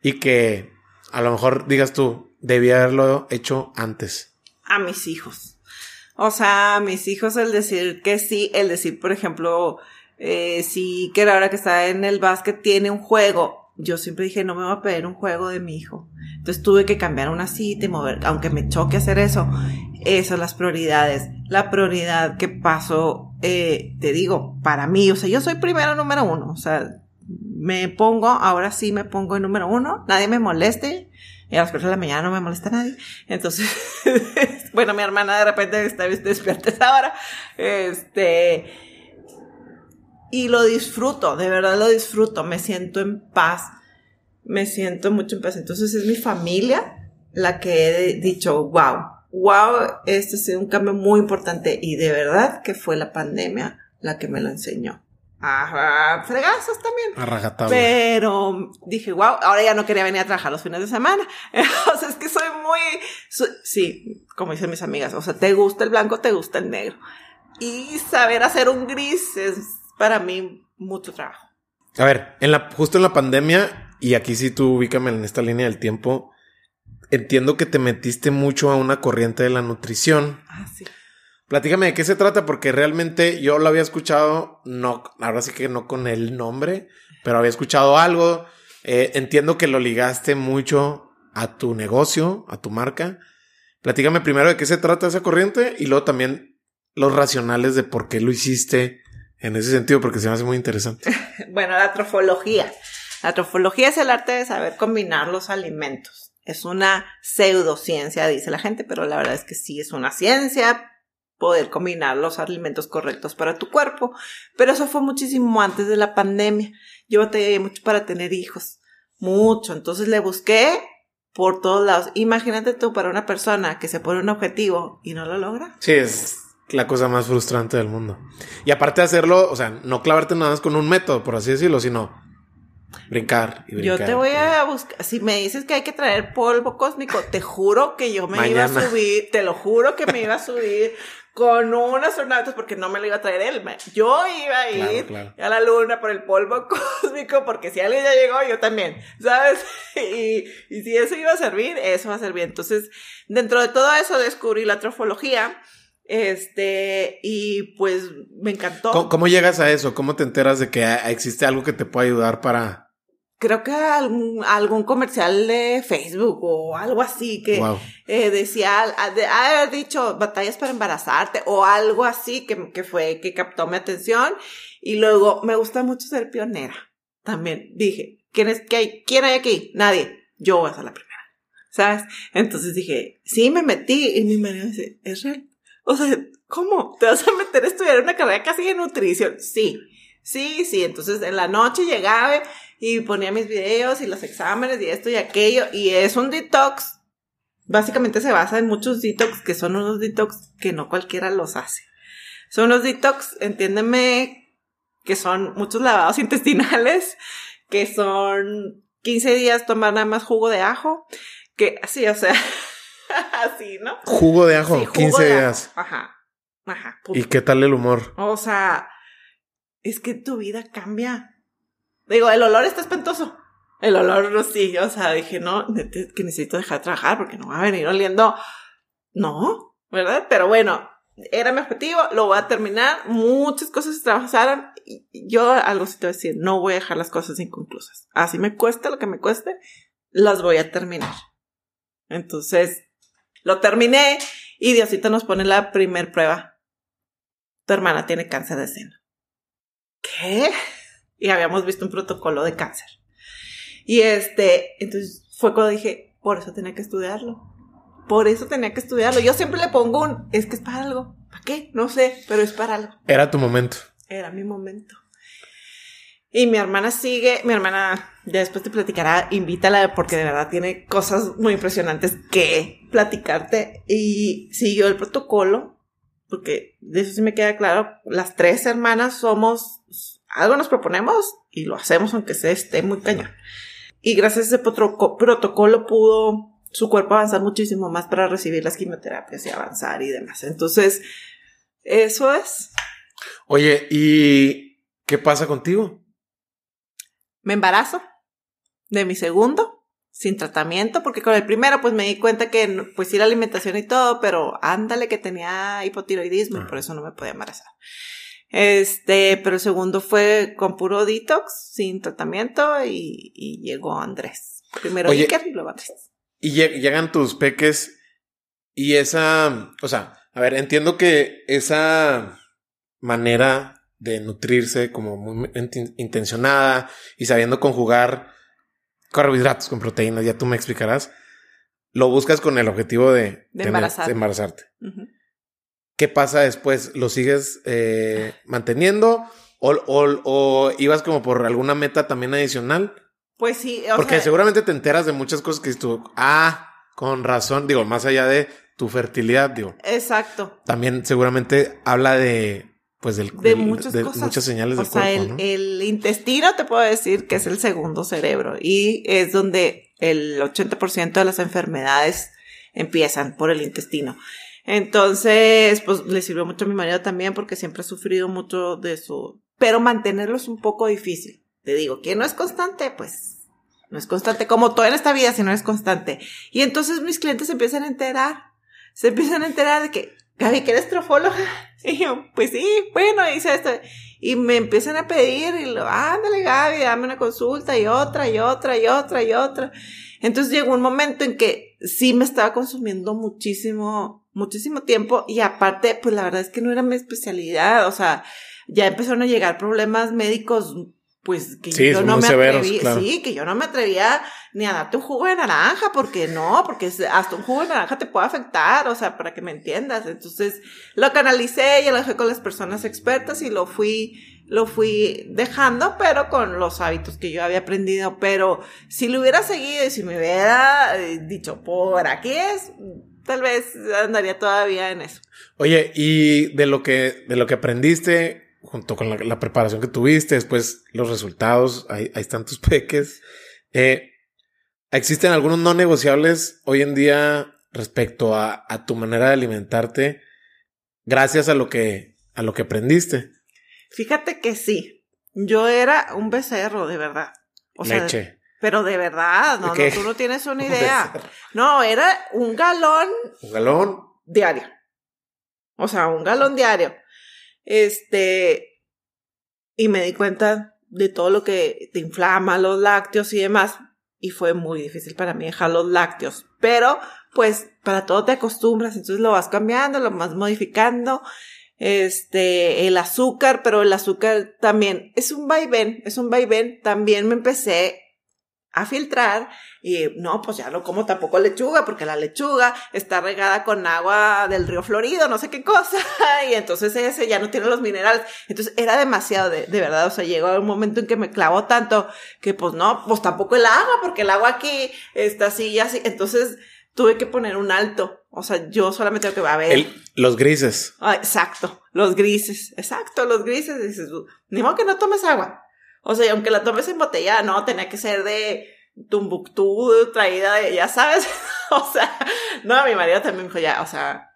Y que a lo mejor digas tú, debía haberlo hecho antes a mis hijos. O sea, a mis hijos el decir que sí, el decir, por ejemplo, eh, si que ahora que está en el básquet tiene un juego, yo siempre dije, no me voy a pedir un juego de mi hijo. Entonces tuve que cambiar una cita y mover, aunque me choque hacer eso. Esas las prioridades. La prioridad que paso, eh, te digo, para mí, o sea, yo soy primero número uno. O sea, me pongo, ahora sí me pongo en número uno, nadie me moleste, y a las 4 de la mañana no me molesta nadie. Entonces, [laughs] bueno, mi hermana de repente está despierta esa hora. Este, y lo disfruto, de verdad lo disfruto, me siento en paz, me siento mucho en paz. Entonces es mi familia la que he dicho, wow, wow, este ha sido un cambio muy importante y de verdad que fue la pandemia la que me lo enseñó. Ajá, fregazos también. A Pero dije, wow, ahora ya no quería venir a trabajar los fines de semana. [laughs] o sea, es que soy muy, sí, como dicen mis amigas, o sea, te gusta el blanco, te gusta el negro. Y saber hacer un gris es para mí mucho trabajo. A ver, en la, justo en la pandemia, y aquí sí tú ubícame en esta línea del tiempo, entiendo que te metiste mucho a una corriente de la nutrición. Ah, sí. Platícame de qué se trata, porque realmente yo lo había escuchado, no, ahora sí que no con el nombre, pero había escuchado algo. Eh, entiendo que lo ligaste mucho a tu negocio, a tu marca. Platícame primero de qué se trata esa corriente y luego también los racionales de por qué lo hiciste en ese sentido, porque se me hace muy interesante. [laughs] bueno, la trofología. La trofología es el arte de saber combinar los alimentos. Es una pseudociencia, dice la gente, pero la verdad es que sí es una ciencia poder combinar los alimentos correctos para tu cuerpo. Pero eso fue muchísimo antes de la pandemia. Yo batallé mucho para tener hijos. Mucho. Entonces le busqué por todos lados. Imagínate tú para una persona que se pone un objetivo y no lo logra. Sí, es la cosa más frustrante del mundo. Y aparte de hacerlo, o sea, no clavarte nada más con un método, por así decirlo, sino brincar y brincar. Yo te voy a buscar, si me dices que hay que traer polvo cósmico, te juro que yo me iba a subir, te lo juro que me iba a subir con unos astronautas porque no me lo iba a traer él. Yo iba a ir a la luna por el polvo [laughs] cósmico porque si alguien ya llegó, yo también, ¿sabes? [laughs] Y, y si eso iba a servir, eso va a servir. Entonces, dentro de todo eso descubrí la trofología. Este, y pues me encantó. ¿Cómo, llegas a eso? ¿Cómo te enteras de que existe algo que te puede ayudar para, creo que algún, algún comercial de Facebook o algo así que eh, decía, haber dicho batallas para embarazarte o algo así que, que fue, que captó mi atención. Y luego me gusta mucho ser pionera. También dije, ¿quién es, que hay, quién hay aquí? Nadie. Yo voy a ser la primera. ¿Sabes? Entonces dije, sí, me metí y mi marido dice, es real. O sea, ¿cómo? ¿Te vas a meter a estudiar una carrera casi de nutrición? Sí. Sí, sí, entonces en la noche llegaba y ponía mis videos y los exámenes y esto y aquello y es un detox. Básicamente se basa en muchos detox que son unos detox que no cualquiera los hace. Son unos detox, entiéndeme, que son muchos lavados [laughs] intestinales, que son 15 días tomar nada más jugo de ajo, que así, o sea, [laughs] así, ¿no? Jugo de ajo, 15 días. Ajá. Ajá. ¿Y qué tal el humor? O sea, es que tu vida cambia. Digo, el olor está espantoso. El olor, sí, o sea, dije, no, que necesito dejar de trabajar porque no va a venir oliendo. No, ¿verdad? Pero bueno, era mi objetivo, lo voy a terminar. Muchas cosas se trabajaron. Yo algo sí te voy a decir, no voy a dejar las cosas inconclusas. Así me cueste lo que me cueste, las voy a terminar. Entonces, lo terminé y Diosito nos pone la primer prueba. Tu hermana tiene cáncer de seno. ¿qué? Y habíamos visto un protocolo de cáncer. Y este, entonces fue cuando dije, por eso tenía que estudiarlo. Por eso tenía que estudiarlo. Yo siempre le pongo un, es que es para algo. ¿Para qué? No sé, pero es para algo. Era tu momento. Era mi momento. Y mi hermana sigue, mi hermana ya después te platicará, invítala porque de verdad tiene cosas muy impresionantes que platicarte. Y siguió el protocolo porque de eso sí me queda claro, las tres hermanas somos, algo nos proponemos y lo hacemos aunque se esté muy cañón. Y gracias a ese protocolo pudo su cuerpo avanzar muchísimo más para recibir las quimioterapias y avanzar y demás. Entonces, eso es. Oye, ¿y qué pasa contigo? Me embarazo de mi segundo sin tratamiento, porque con el primero pues me di cuenta que pues sí la alimentación y todo, pero ándale que tenía hipotiroidismo y por eso no me podía embarazar. Este, pero el segundo fue con puro detox, sin tratamiento y, llegó Andrés. Primero Iker y luego Andrés. Y llegan tus peques y esa, o sea, a ver, entiendo que esa manera de nutrirse como muy intencionada y sabiendo conjugar carbohidratos con proteínas, ya tú me explicarás. Lo buscas con el objetivo de, embarazarte. ¿Qué pasa después? ¿Lo sigues eh, manteniendo? O, ibas como por alguna meta también adicional? Pues sí. Porque seguramente te enteras de muchas cosas que tú, ah, con razón, digo, más allá de tu fertilidad, digo. Exacto. También seguramente habla de pues del, de muchas muchas señales o sea, el, el, intestino te puedo decir que es el segundo cerebro y es donde el 80% de las enfermedades empiezan por el intestino. Entonces, pues le sirvió mucho a mi marido también porque siempre ha sufrido mucho de eso, pero mantenerlo es un poco difícil. Te digo, que no es constante, pues no es constante como todo en esta vida si no es constante. Y entonces mis clientes se empiezan a enterar, se empiezan a enterar de que Gaby, ¿que eres trofóloga? [laughs] Y yo, pues sí, bueno, hice esto. Y me empiezan a pedir, y lo, ándale, Gaby, dame una consulta, y otra, y otra, y otra, y otra. Entonces llegó un momento en que sí me estaba consumiendo muchísimo, muchísimo tiempo, y aparte, pues la verdad es que no era mi especialidad, o sea, ya empezaron a llegar problemas médicos pues que yo no me atrevía, sí, que yo no me atrevía ni a darte un jugo de naranja, porque no, porque hasta un jugo de naranja te puede afectar, o sea, para que me entiendas. Entonces, lo canalicé y lo dejé con las personas expertas y lo fui, lo fui dejando, pero con los hábitos que yo había aprendido. Pero si lo hubiera seguido y si me hubiera eh, dicho, por aquí es, tal vez andaría todavía en eso. Oye, y de lo que, de lo que aprendiste, junto con la, preparación que tuviste, después los resultados, ahí, están tus [laughs] peques. Eh, ¿Existen algunos no negociables hoy en día respecto a, a, tu manera de alimentarte gracias a lo que, a lo que aprendiste? Fíjate que sí. Yo era un becerro, de verdad. O Leche. Pero de verdad, no, no, tú no tienes una [laughs] idea. No, era un galón. Un galón. Diario. O sea, un galón diario. Este. Y me di cuenta de todo lo que te inflama, los lácteos y demás. Y fue muy difícil para mí dejar los lácteos. Pero, pues, para todo te acostumbras. Entonces lo vas cambiando, lo vas modificando. Este, el azúcar, pero el azúcar también es un vaivén, es un vaivén. También me empecé a filtrar y no, pues ya no como tampoco lechuga porque la lechuga está regada con agua del río Florido, no sé qué cosa, [laughs] y entonces ese ya no tiene los minerales. Entonces era demasiado de, de verdad, o sea, llegó un momento en que me clavó tanto que pues no, pues tampoco el agua porque el agua aquí está así y así. Entonces tuve que poner un alto. O sea, yo solamente tengo que a ver. los grises. Ah, exacto, los grises, exacto, los grises. Dices, ni modo que no tomes agua. O sea, aunque la tomes en botella, no, tenía que ser de Tumbuctú, traída de, ya sabes. [laughs] o sea, no, mi marido también me dijo, ya, o sea,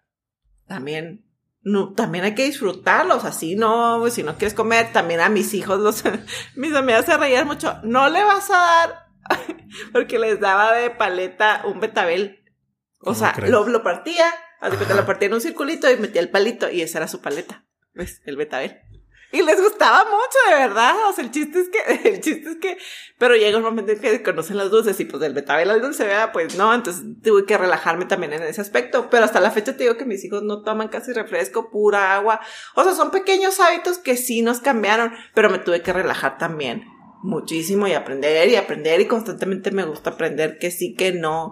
también, no, también hay que disfrutarlos, así no, si no quieres comer, también a mis hijos, los, [laughs] mis amigas se reían mucho, no le vas a dar, [laughs] porque les daba de paleta un betabel. O sea, lo, lo partía, así que te lo partía en un circulito y metía el palito y esa era su paleta. ¿Ves? El betabel. Y les gustaba mucho, de verdad. O sea, el chiste es que, [laughs] el chiste es que, pero llega un momento en que conocen las dulces y pues el betabel al dulce, vea, pues no, entonces tuve que relajarme también en ese aspecto. Pero hasta la fecha te digo que mis hijos no toman casi refresco, pura agua. O sea, son pequeños hábitos que sí nos cambiaron, pero me tuve que relajar también muchísimo y aprender y aprender y constantemente me gusta aprender que sí, que no.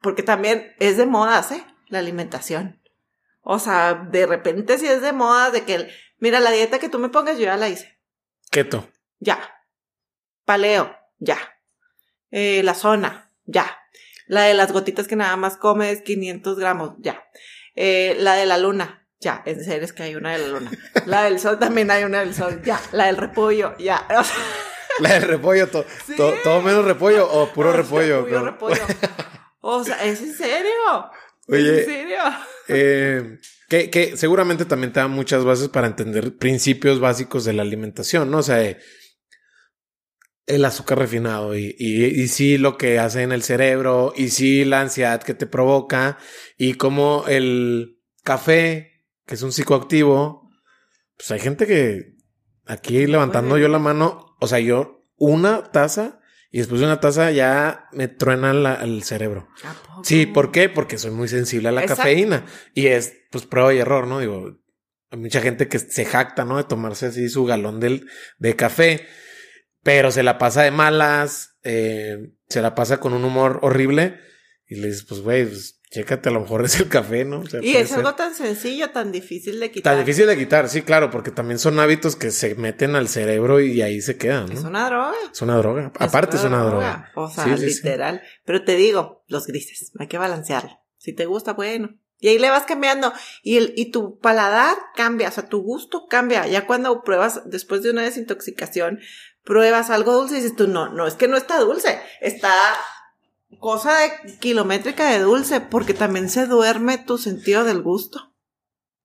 Porque también es de modas, ¿eh? La alimentación. O sea, de repente sí es de moda de que Mira, la dieta que tú me pongas, yo ya la hice. Keto. Ya. Paleo, ya. Eh, la zona, ya. La de las gotitas que nada más comes 500 gramos, ya. Eh, la de la luna, ya. En serio es que hay una de la luna. [laughs] La del sol también hay una del sol, ya. La del repollo, ya. [laughs] la del repollo, todo menos repollo o puro [laughs] repollo. Puro repollo. O sea, ¿es en serio? Oye, ¿En serio? Eh, que, que, seguramente también te da muchas bases para entender principios básicos de la alimentación, ¿no? O sea, el azúcar refinado y, y, y, sí lo que hace en el cerebro y sí la ansiedad que te provoca y como el café, que es un psicoactivo, pues hay gente que aquí levantando yo la mano, o sea, yo una taza y después de una taza ya me truena el cerebro. Sí, ¿por qué? Porque soy muy sensible a la cafeína. Y es, pues, prueba y error, ¿no? Digo, hay mucha gente que se jacta, ¿no? De tomarse así su galón del, de café, pero se la pasa de malas, eh, se la pasa con un humor horrible. Y le dices, pues, güey, pues, Chécate, a lo mejor es el café, ¿no? y es algo tan sencillo, tan difícil de quitar. Tan difícil de quitar, sí, claro, porque también son hábitos que se meten al cerebro y ahí se quedan, ¿no? Es una droga. Es una droga. Aparte es una droga. O sea, literal. Pero te digo, los grises, hay que balancearlo. Si te gusta, bueno. Y ahí le vas cambiando. Y, el, y tu paladar cambia, o sea, tu gusto cambia. Ya cuando pruebas, después de una desintoxicación, pruebas algo dulce y dices tú, no, no, es que no está dulce, está cosa de kilométrica de dulce, porque también se duerme tu sentido del gusto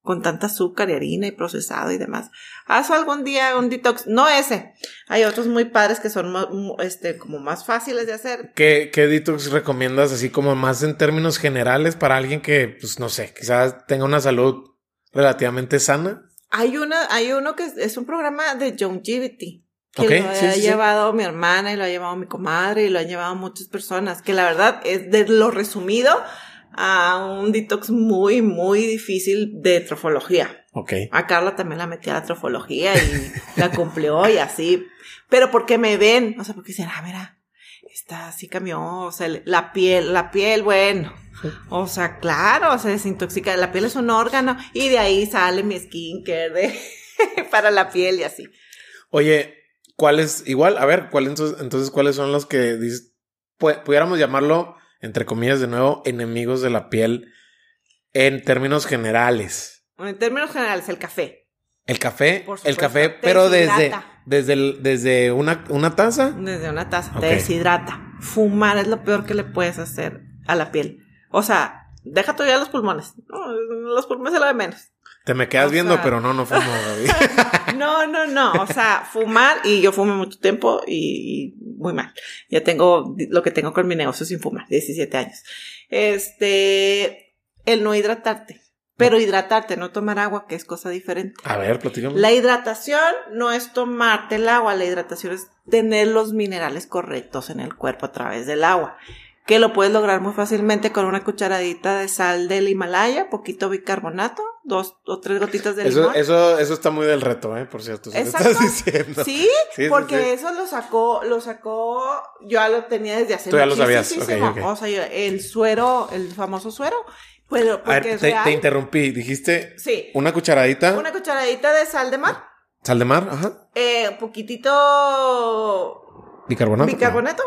con tanta azúcar y harina y procesado y demás. Haz algún día un detox, no ese. Hay otros muy padres que son este como más fáciles de hacer. ¿Qué, qué detox recomiendas así como más en términos generales para alguien que pues no sé, quizás tenga una salud relativamente sana? Hay una hay uno que es, un programa de longevity que lo ha llevado mi hermana y lo ha llevado mi comadre y lo han llevado muchas personas, que la verdad es de lo resumido a un detox muy, muy difícil de trofología. Ok. A Carla también la metí a la trofología y [laughs] la cumplió y así. Pero porque me ven, o sea, porque dicen, ah, mira, esta sí cambió, o sea, la piel, la piel, bueno. O sea, claro, se desintoxica, la piel es un órgano y de ahí sale mi skincare de, [laughs] para la piel y así. Oye, ¿Cuáles, igual, a ver, ¿cuál entonces, entonces cuáles son los que pudiéramos llamarlo, entre comillas, de nuevo, enemigos de la piel En términos generales. En términos generales, el café. El café, el café, pero desde, desde, el- desde una, una taza. Desde una taza. Te deshidrata. Fumar es lo peor que le puedes hacer a la piel. O sea, deja todavía los pulmones. No, los pulmones se lo de menos. Te me quedas O viendo, sea- pero no, no fumo, Gaby. [laughs] No, no, no. O sea, fumar y yo fumo mucho tiempo y, y muy mal. Ya tengo lo que tengo con mi negocio sin fumar, 17 años. Este, el no hidratarte. Pero hidratarte, no tomar agua, que es cosa diferente. A ver, platícame. La hidratación no es tomarte el agua, la hidratación es tener los minerales correctos en el cuerpo a través del agua, que lo puedes lograr muy fácilmente con una cucharadita de sal del Himalaya, poquito bicarbonato, dos o tres gotitas de Eso, limón. eso, eso está muy del reto, ¿eh? Por cierto, si lo Exacto. estás diciendo. Sí, sí, porque sí. eso lo sacó, lo sacó, yo ya lo tenía desde hace Tú ya lo sabías, muchísimo. ok, ok. O sea, yo- el suero, el famoso suero, pues A porque ver, es te, real. te interrumpí. Dijiste Sí, una cucharadita. una cucharadita de sal de mar, Sal de mar, ajá. eh, poquitito Bicarbonato. bicarbonato.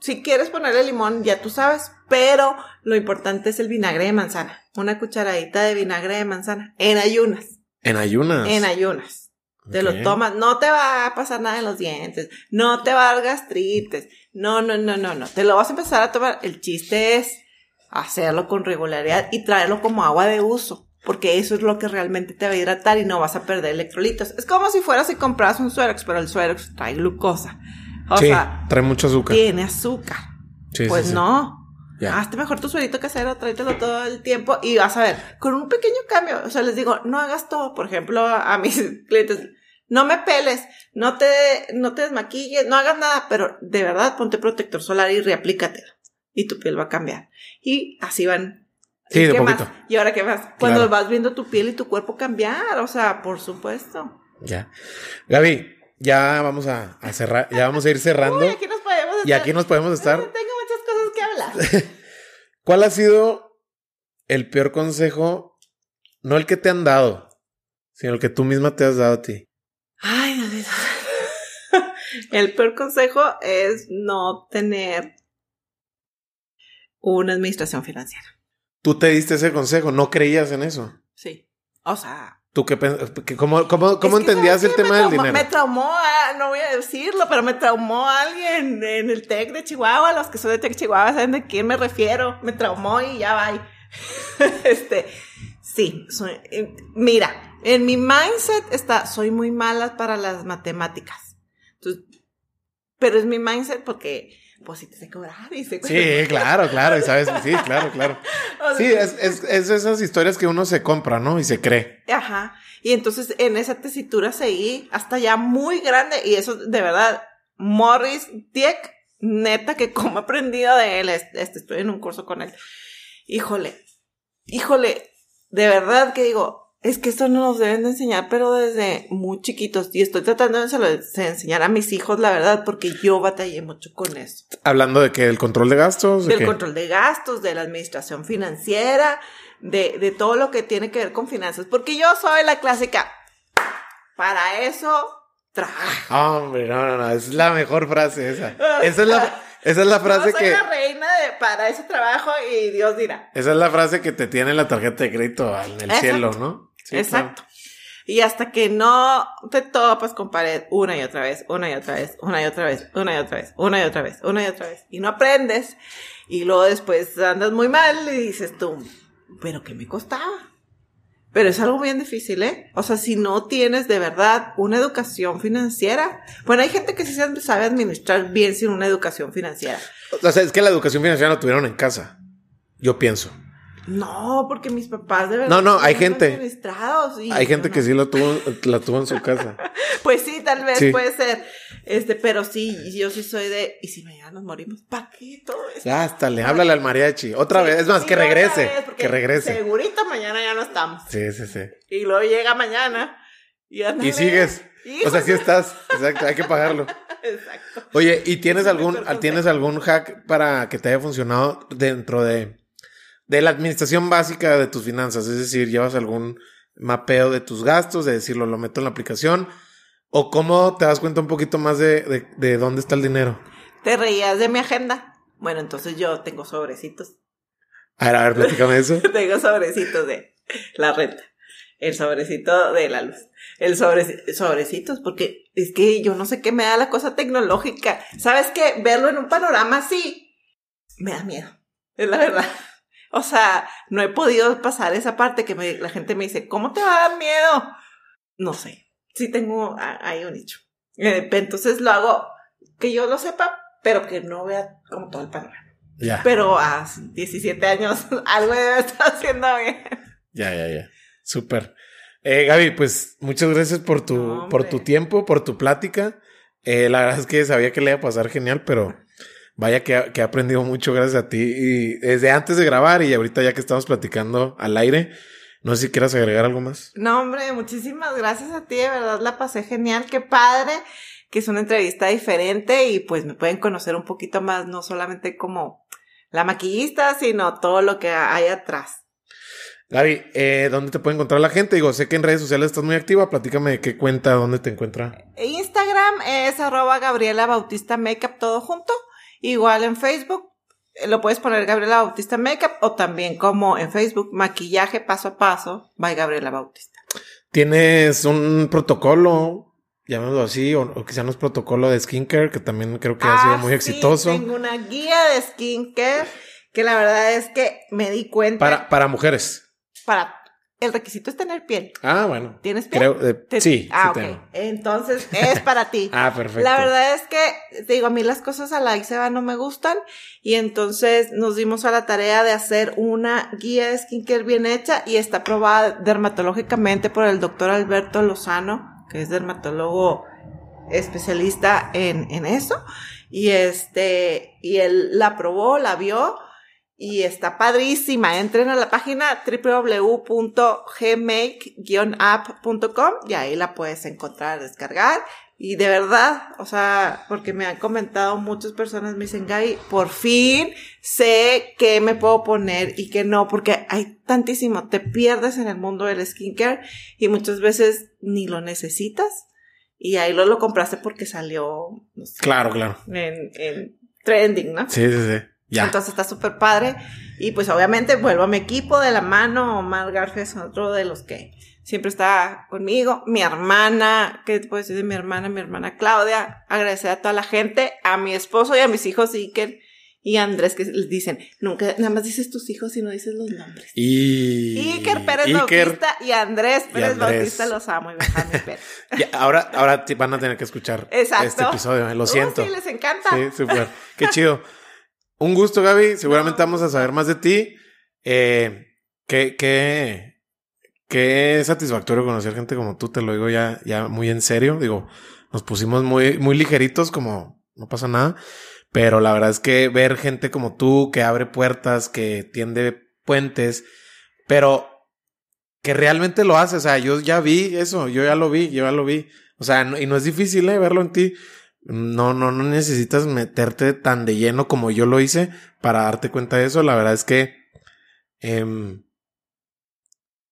Si quieres ponerle limón, ya tú sabes, pero lo importante es el vinagre de manzana. Una cucharadita de vinagre de manzana en ayunas, En ayunas. en ayunas. Te lo tomas, no te va a pasar nada en los dientes, no te va a dar gastritis, no, no, no, no, no. Te lo vas a empezar a tomar. El chiste es hacerlo con regularidad y traerlo como agua de uso, porque eso es lo que realmente te va a hidratar y no vas a perder electrolitos. Es como si fueras y compras un Suerox, pero el Suerox trae glucosa. O sí, sea, trae mucho azúcar. tiene azúcar. Sí, pues sí. no. Hazte mejor tu suerito casero, tráetelo todo el tiempo y vas a ver, con un pequeño cambio, o sea, les digo, no hagas todo, por ejemplo, a, mis [laughs] clientes, no me peles, no te, no te desmaquilles, no hagas nada, pero de verdad ponte protector solar y reaplícatelo y tu piel va a cambiar. Y así van. Sí, ¿Y de qué poquito. más? ¿Y ahora qué más? Cuando Claro. vas viendo tu piel y tu cuerpo cambiar, o sea, por supuesto. Ya. Gaby, ya vamos a, a cerrar, ya vamos a ir cerrando. [laughs] Uy, aquí nos podemos y aquí nos podemos estar. [laughs] Tengo muchas cosas que hablar. [laughs] ¿Cuál ha sido el peor consejo? No el que te han dado, sino el que tú misma te has dado a ti. Ay, mío. El peor consejo es no tener una administración financiera. Tú te diste ese consejo, no creías en eso. Sí. O sea. ¿Tú qué qué- ¿Cómo, cómo, cómo que, entendías el tema del traumó- dinero? Me traumó, ah, no voy a decirlo, pero me traumó alguien en el TEC de Chihuahua. Los que son de TEC Chihuahua saben de quién me refiero. Me traumó y ya va. [laughs] este, sí, soy- eh, mira, en mi mindset está, soy muy mala para las matemáticas. Entonces, pero es mi mindset porque, pues, si te sé cobrar y sé Sí, claro, claro, y sabes, sí, claro, claro. [laughs] O sea, Sí, es, es, es esas historias que uno se compra, ¿no? Y se cree. Ajá. Y entonces en esa tesitura seguí hasta ya muy grande. Y eso, de verdad, Morris Dieck, neta, que como he aprendido de él, este, este, estoy en un curso con él. Híjole, híjole, de verdad que digo, es que esto no nos deben de enseñar, pero desde muy chiquitos. Y estoy tratando de enseñar a mis hijos, la verdad, porque yo batallé mucho con eso. Hablando de que el control de gastos. de Del control de gastos, de la administración financiera, de, de todo lo que tiene que ver con finanzas. Porque yo soy la clásica. Para eso, trabaja. Hombre, no, no, no, es la mejor frase esa. [laughs] Esa es la, esa es la frase Yo soy que. la reina de para ese trabajo y Dios dirá. Esa es la frase que te tiene la tarjeta de crédito en el Exacto. cielo, ¿no? Sí, Exacto. Y hasta que no te topas con pared una y otra vez, una y otra vez, una y otra vez, una y otra vez, una y otra vez, una y otra vez, y no aprendes, y luego después andas muy mal y dices tú, pero ¿qué me costaba? Pero es algo bien difícil, ¿eh? O sea, si no tienes de verdad una educación financiera, bueno, hay gente que sí sabe administrar bien sin una educación financiera. O sea, es que la educación financiera la tuvieron en casa. Yo pienso. No, porque mis papás de verdad. No, no, hay gente. y- Hay gente no, que sí lo tuvo, la tuvo en su casa. [laughs] Pues sí, tal vez Sí. puede ser. Este, pero sí, yo sí soy de. ¿Y si mañana nos morimos? ¿Para qué todo esto? Gástale, háblale al mariachi. Otra Sí, vez, es más, sí, que regrese. vez, Que regrese. Segurito mañana ya no estamos. Sí, sí, sí. Y luego llega mañana. Y, ándale. Y sigues. O sea, sí estás. Exacto, hay que pagarlo. [laughs] Exacto. Oye, ¿y tienes algún, tienes algún hack para que te haya funcionado dentro de, de la administración básica de tus finanzas? Es decir, ¿llevas algún mapeo de tus gastos, de decirlo, lo meto en la aplicación? ¿O cómo te das cuenta un poquito más de, de, de dónde está el dinero? ¿Te reías de mi agenda? Bueno, entonces yo tengo sobrecitos. A ver, a ver, platícame eso. [laughs] Tengo sobrecitos de la renta. El sobrecito de la luz. El sobre, sobrecitos, porque es que yo no sé qué me da la cosa tecnológica. ¿Sabes qué? Verlo en un panorama así me da miedo. Es la verdad. O sea, no he podido pasar esa parte que me, la gente me dice, ¿cómo te va a dar miedo? No sé. Sí tengo ahí un nicho. Eh, entonces lo hago que yo lo sepa, pero que no vea como todo el panorama. Ya. Pero a 17 años [laughs] algo debe estar haciendo bien. Ya, ya, ya. Súper. Eh, Gaby, pues muchas gracias por tu, por tu tiempo, por tu plática. Eh, la verdad es que sabía que le iba a pasar genial, pero vaya que, que he aprendido mucho gracias a ti. Y desde antes de grabar y ahorita ya que estamos platicando al aire, no sé si quieras agregar algo más. No, hombre, muchísimas gracias a ti, de verdad la pasé genial, qué padre, que es una entrevista diferente y pues me pueden conocer un poquito más, no solamente como la maquillista, sino todo lo que hay atrás. Gaby, eh, ¿dónde te puede encontrar la gente? Digo, sé que en redes sociales estás muy activa. Platícame de qué cuenta, dónde te encuentra. Instagram es arroba Gabriela Bautista Makeup, todo junto. Igual en Facebook, eh, lo puedes poner Gabriela Bautista Makeup o también como en Facebook, maquillaje paso a paso, by Gabriela Bautista. ¿Tienes un protocolo, llamémoslo así, o, o quizá no es protocolo de skincare, que también creo que ha sido Ah, muy sí, exitoso? tengo una guía de skincare que la verdad es que me di cuenta Para, para mujeres. para el requisito es tener piel. Ah, bueno. ¿Tienes piel? Creo, eh, sí, Ah, sí ok. tengo. Entonces es para ti. [laughs] Ah, perfecto. La verdad es que, te digo, a mí las cosas a la va no me gustan y entonces nos dimos a la tarea de hacer una guía de skincare bien hecha y está aprobada dermatológicamente por el doctor Alberto Lozano, que es dermatólogo especialista en, en eso. Y este, y él la probó, la vio y está padrísima. Entren a la página www.gmake-app.com y ahí la puedes encontrar, descargar. Y de verdad, o sea, porque me han comentado muchas personas, me dicen, Gaby, por fin sé qué me puedo poner y qué no, porque hay tantísimo, te pierdes en el mundo del skincare y muchas veces ni lo necesitas. Y ahí lo, lo compraste porque salió, no sé, Claro, claro. en, en trending, ¿no? Sí, sí, sí. Ya. Entonces está súper padre. Y pues obviamente vuelvo a mi equipo de la mano. Omar Garfe es otro de los que siempre está conmigo. Mi hermana, ¿qué te puedo decir de mi hermana? Mi hermana Claudia. Agradecer a toda la gente, a mi esposo y a mis hijos Iker y Andrés que les dicen, nunca, nada más dices tus hijos y no dices los nombres. y... Iker Pérez Iker. Bautista y Andrés Pérez Andrés. Bautista los amo y mi Pérez. [laughs] Ya, ahora, ahora van a tener que escuchar Exacto. este episodio. eh, Lo Uh, siento. sí, les encanta. Sí, súper. Qué chido. Un gusto, Gaby. Seguramente vamos a saber más de ti. Eh, qué, qué, qué satisfactorio conocer gente como tú. Te lo digo ya, ya muy en serio. Digo, nos pusimos muy, muy ligeritos, como no pasa nada. Pero la verdad es que ver gente como tú que abre puertas, que tiende puentes, pero que realmente lo hace. O sea, yo ya vi eso, yo ya lo vi, yo ya lo vi. O sea, no- y no es difícil eh, verlo en ti. No, no, no necesitas meterte tan de lleno como yo lo hice para darte cuenta de eso. La verdad es que, em,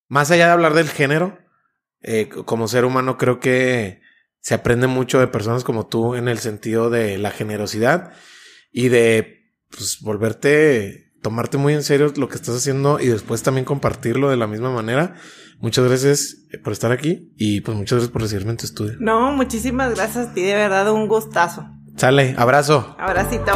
más allá de hablar del género, eh, como ser humano creo que se aprende mucho de personas como tú en el sentido de la generosidad y de pues, volverte, tomarte muy en serio lo que estás haciendo y después también compartirlo de la misma manera. Muchas gracias eh, por estar aquí y pues muchas gracias por recibirme en tu estudio. No, muchísimas gracias a ti, de verdad, un gustazo. Sale, abrazo. Abracito.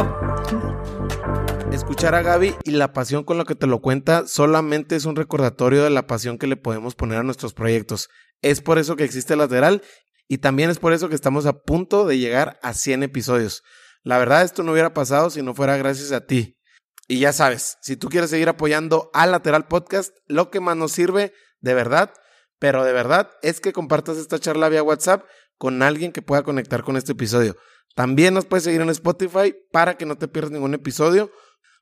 Escuchar a Gaby y la pasión con la que te lo cuenta solamente es un recordatorio de la pasión que le podemos poner a nuestros proyectos. Es por eso que existe Lateral y también es por eso que estamos a punto de llegar a 100 episodios. La verdad, esto no hubiera pasado si no fuera gracias a ti. Y ya sabes, si tú quieres seguir apoyando a Lateral Podcast, lo que más nos sirve, de verdad, pero de verdad, es que compartas esta charla vía WhatsApp con alguien que pueda conectar con este episodio. También nos puedes seguir en Spotify para que no te pierdas ningún episodio.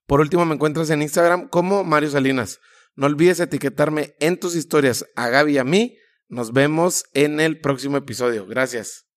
Por último, me encuentras en Instagram como Mario Salinas. No olvides etiquetarme en tus historias a Gaby y a mí. Nos vemos en el próximo episodio. Gracias.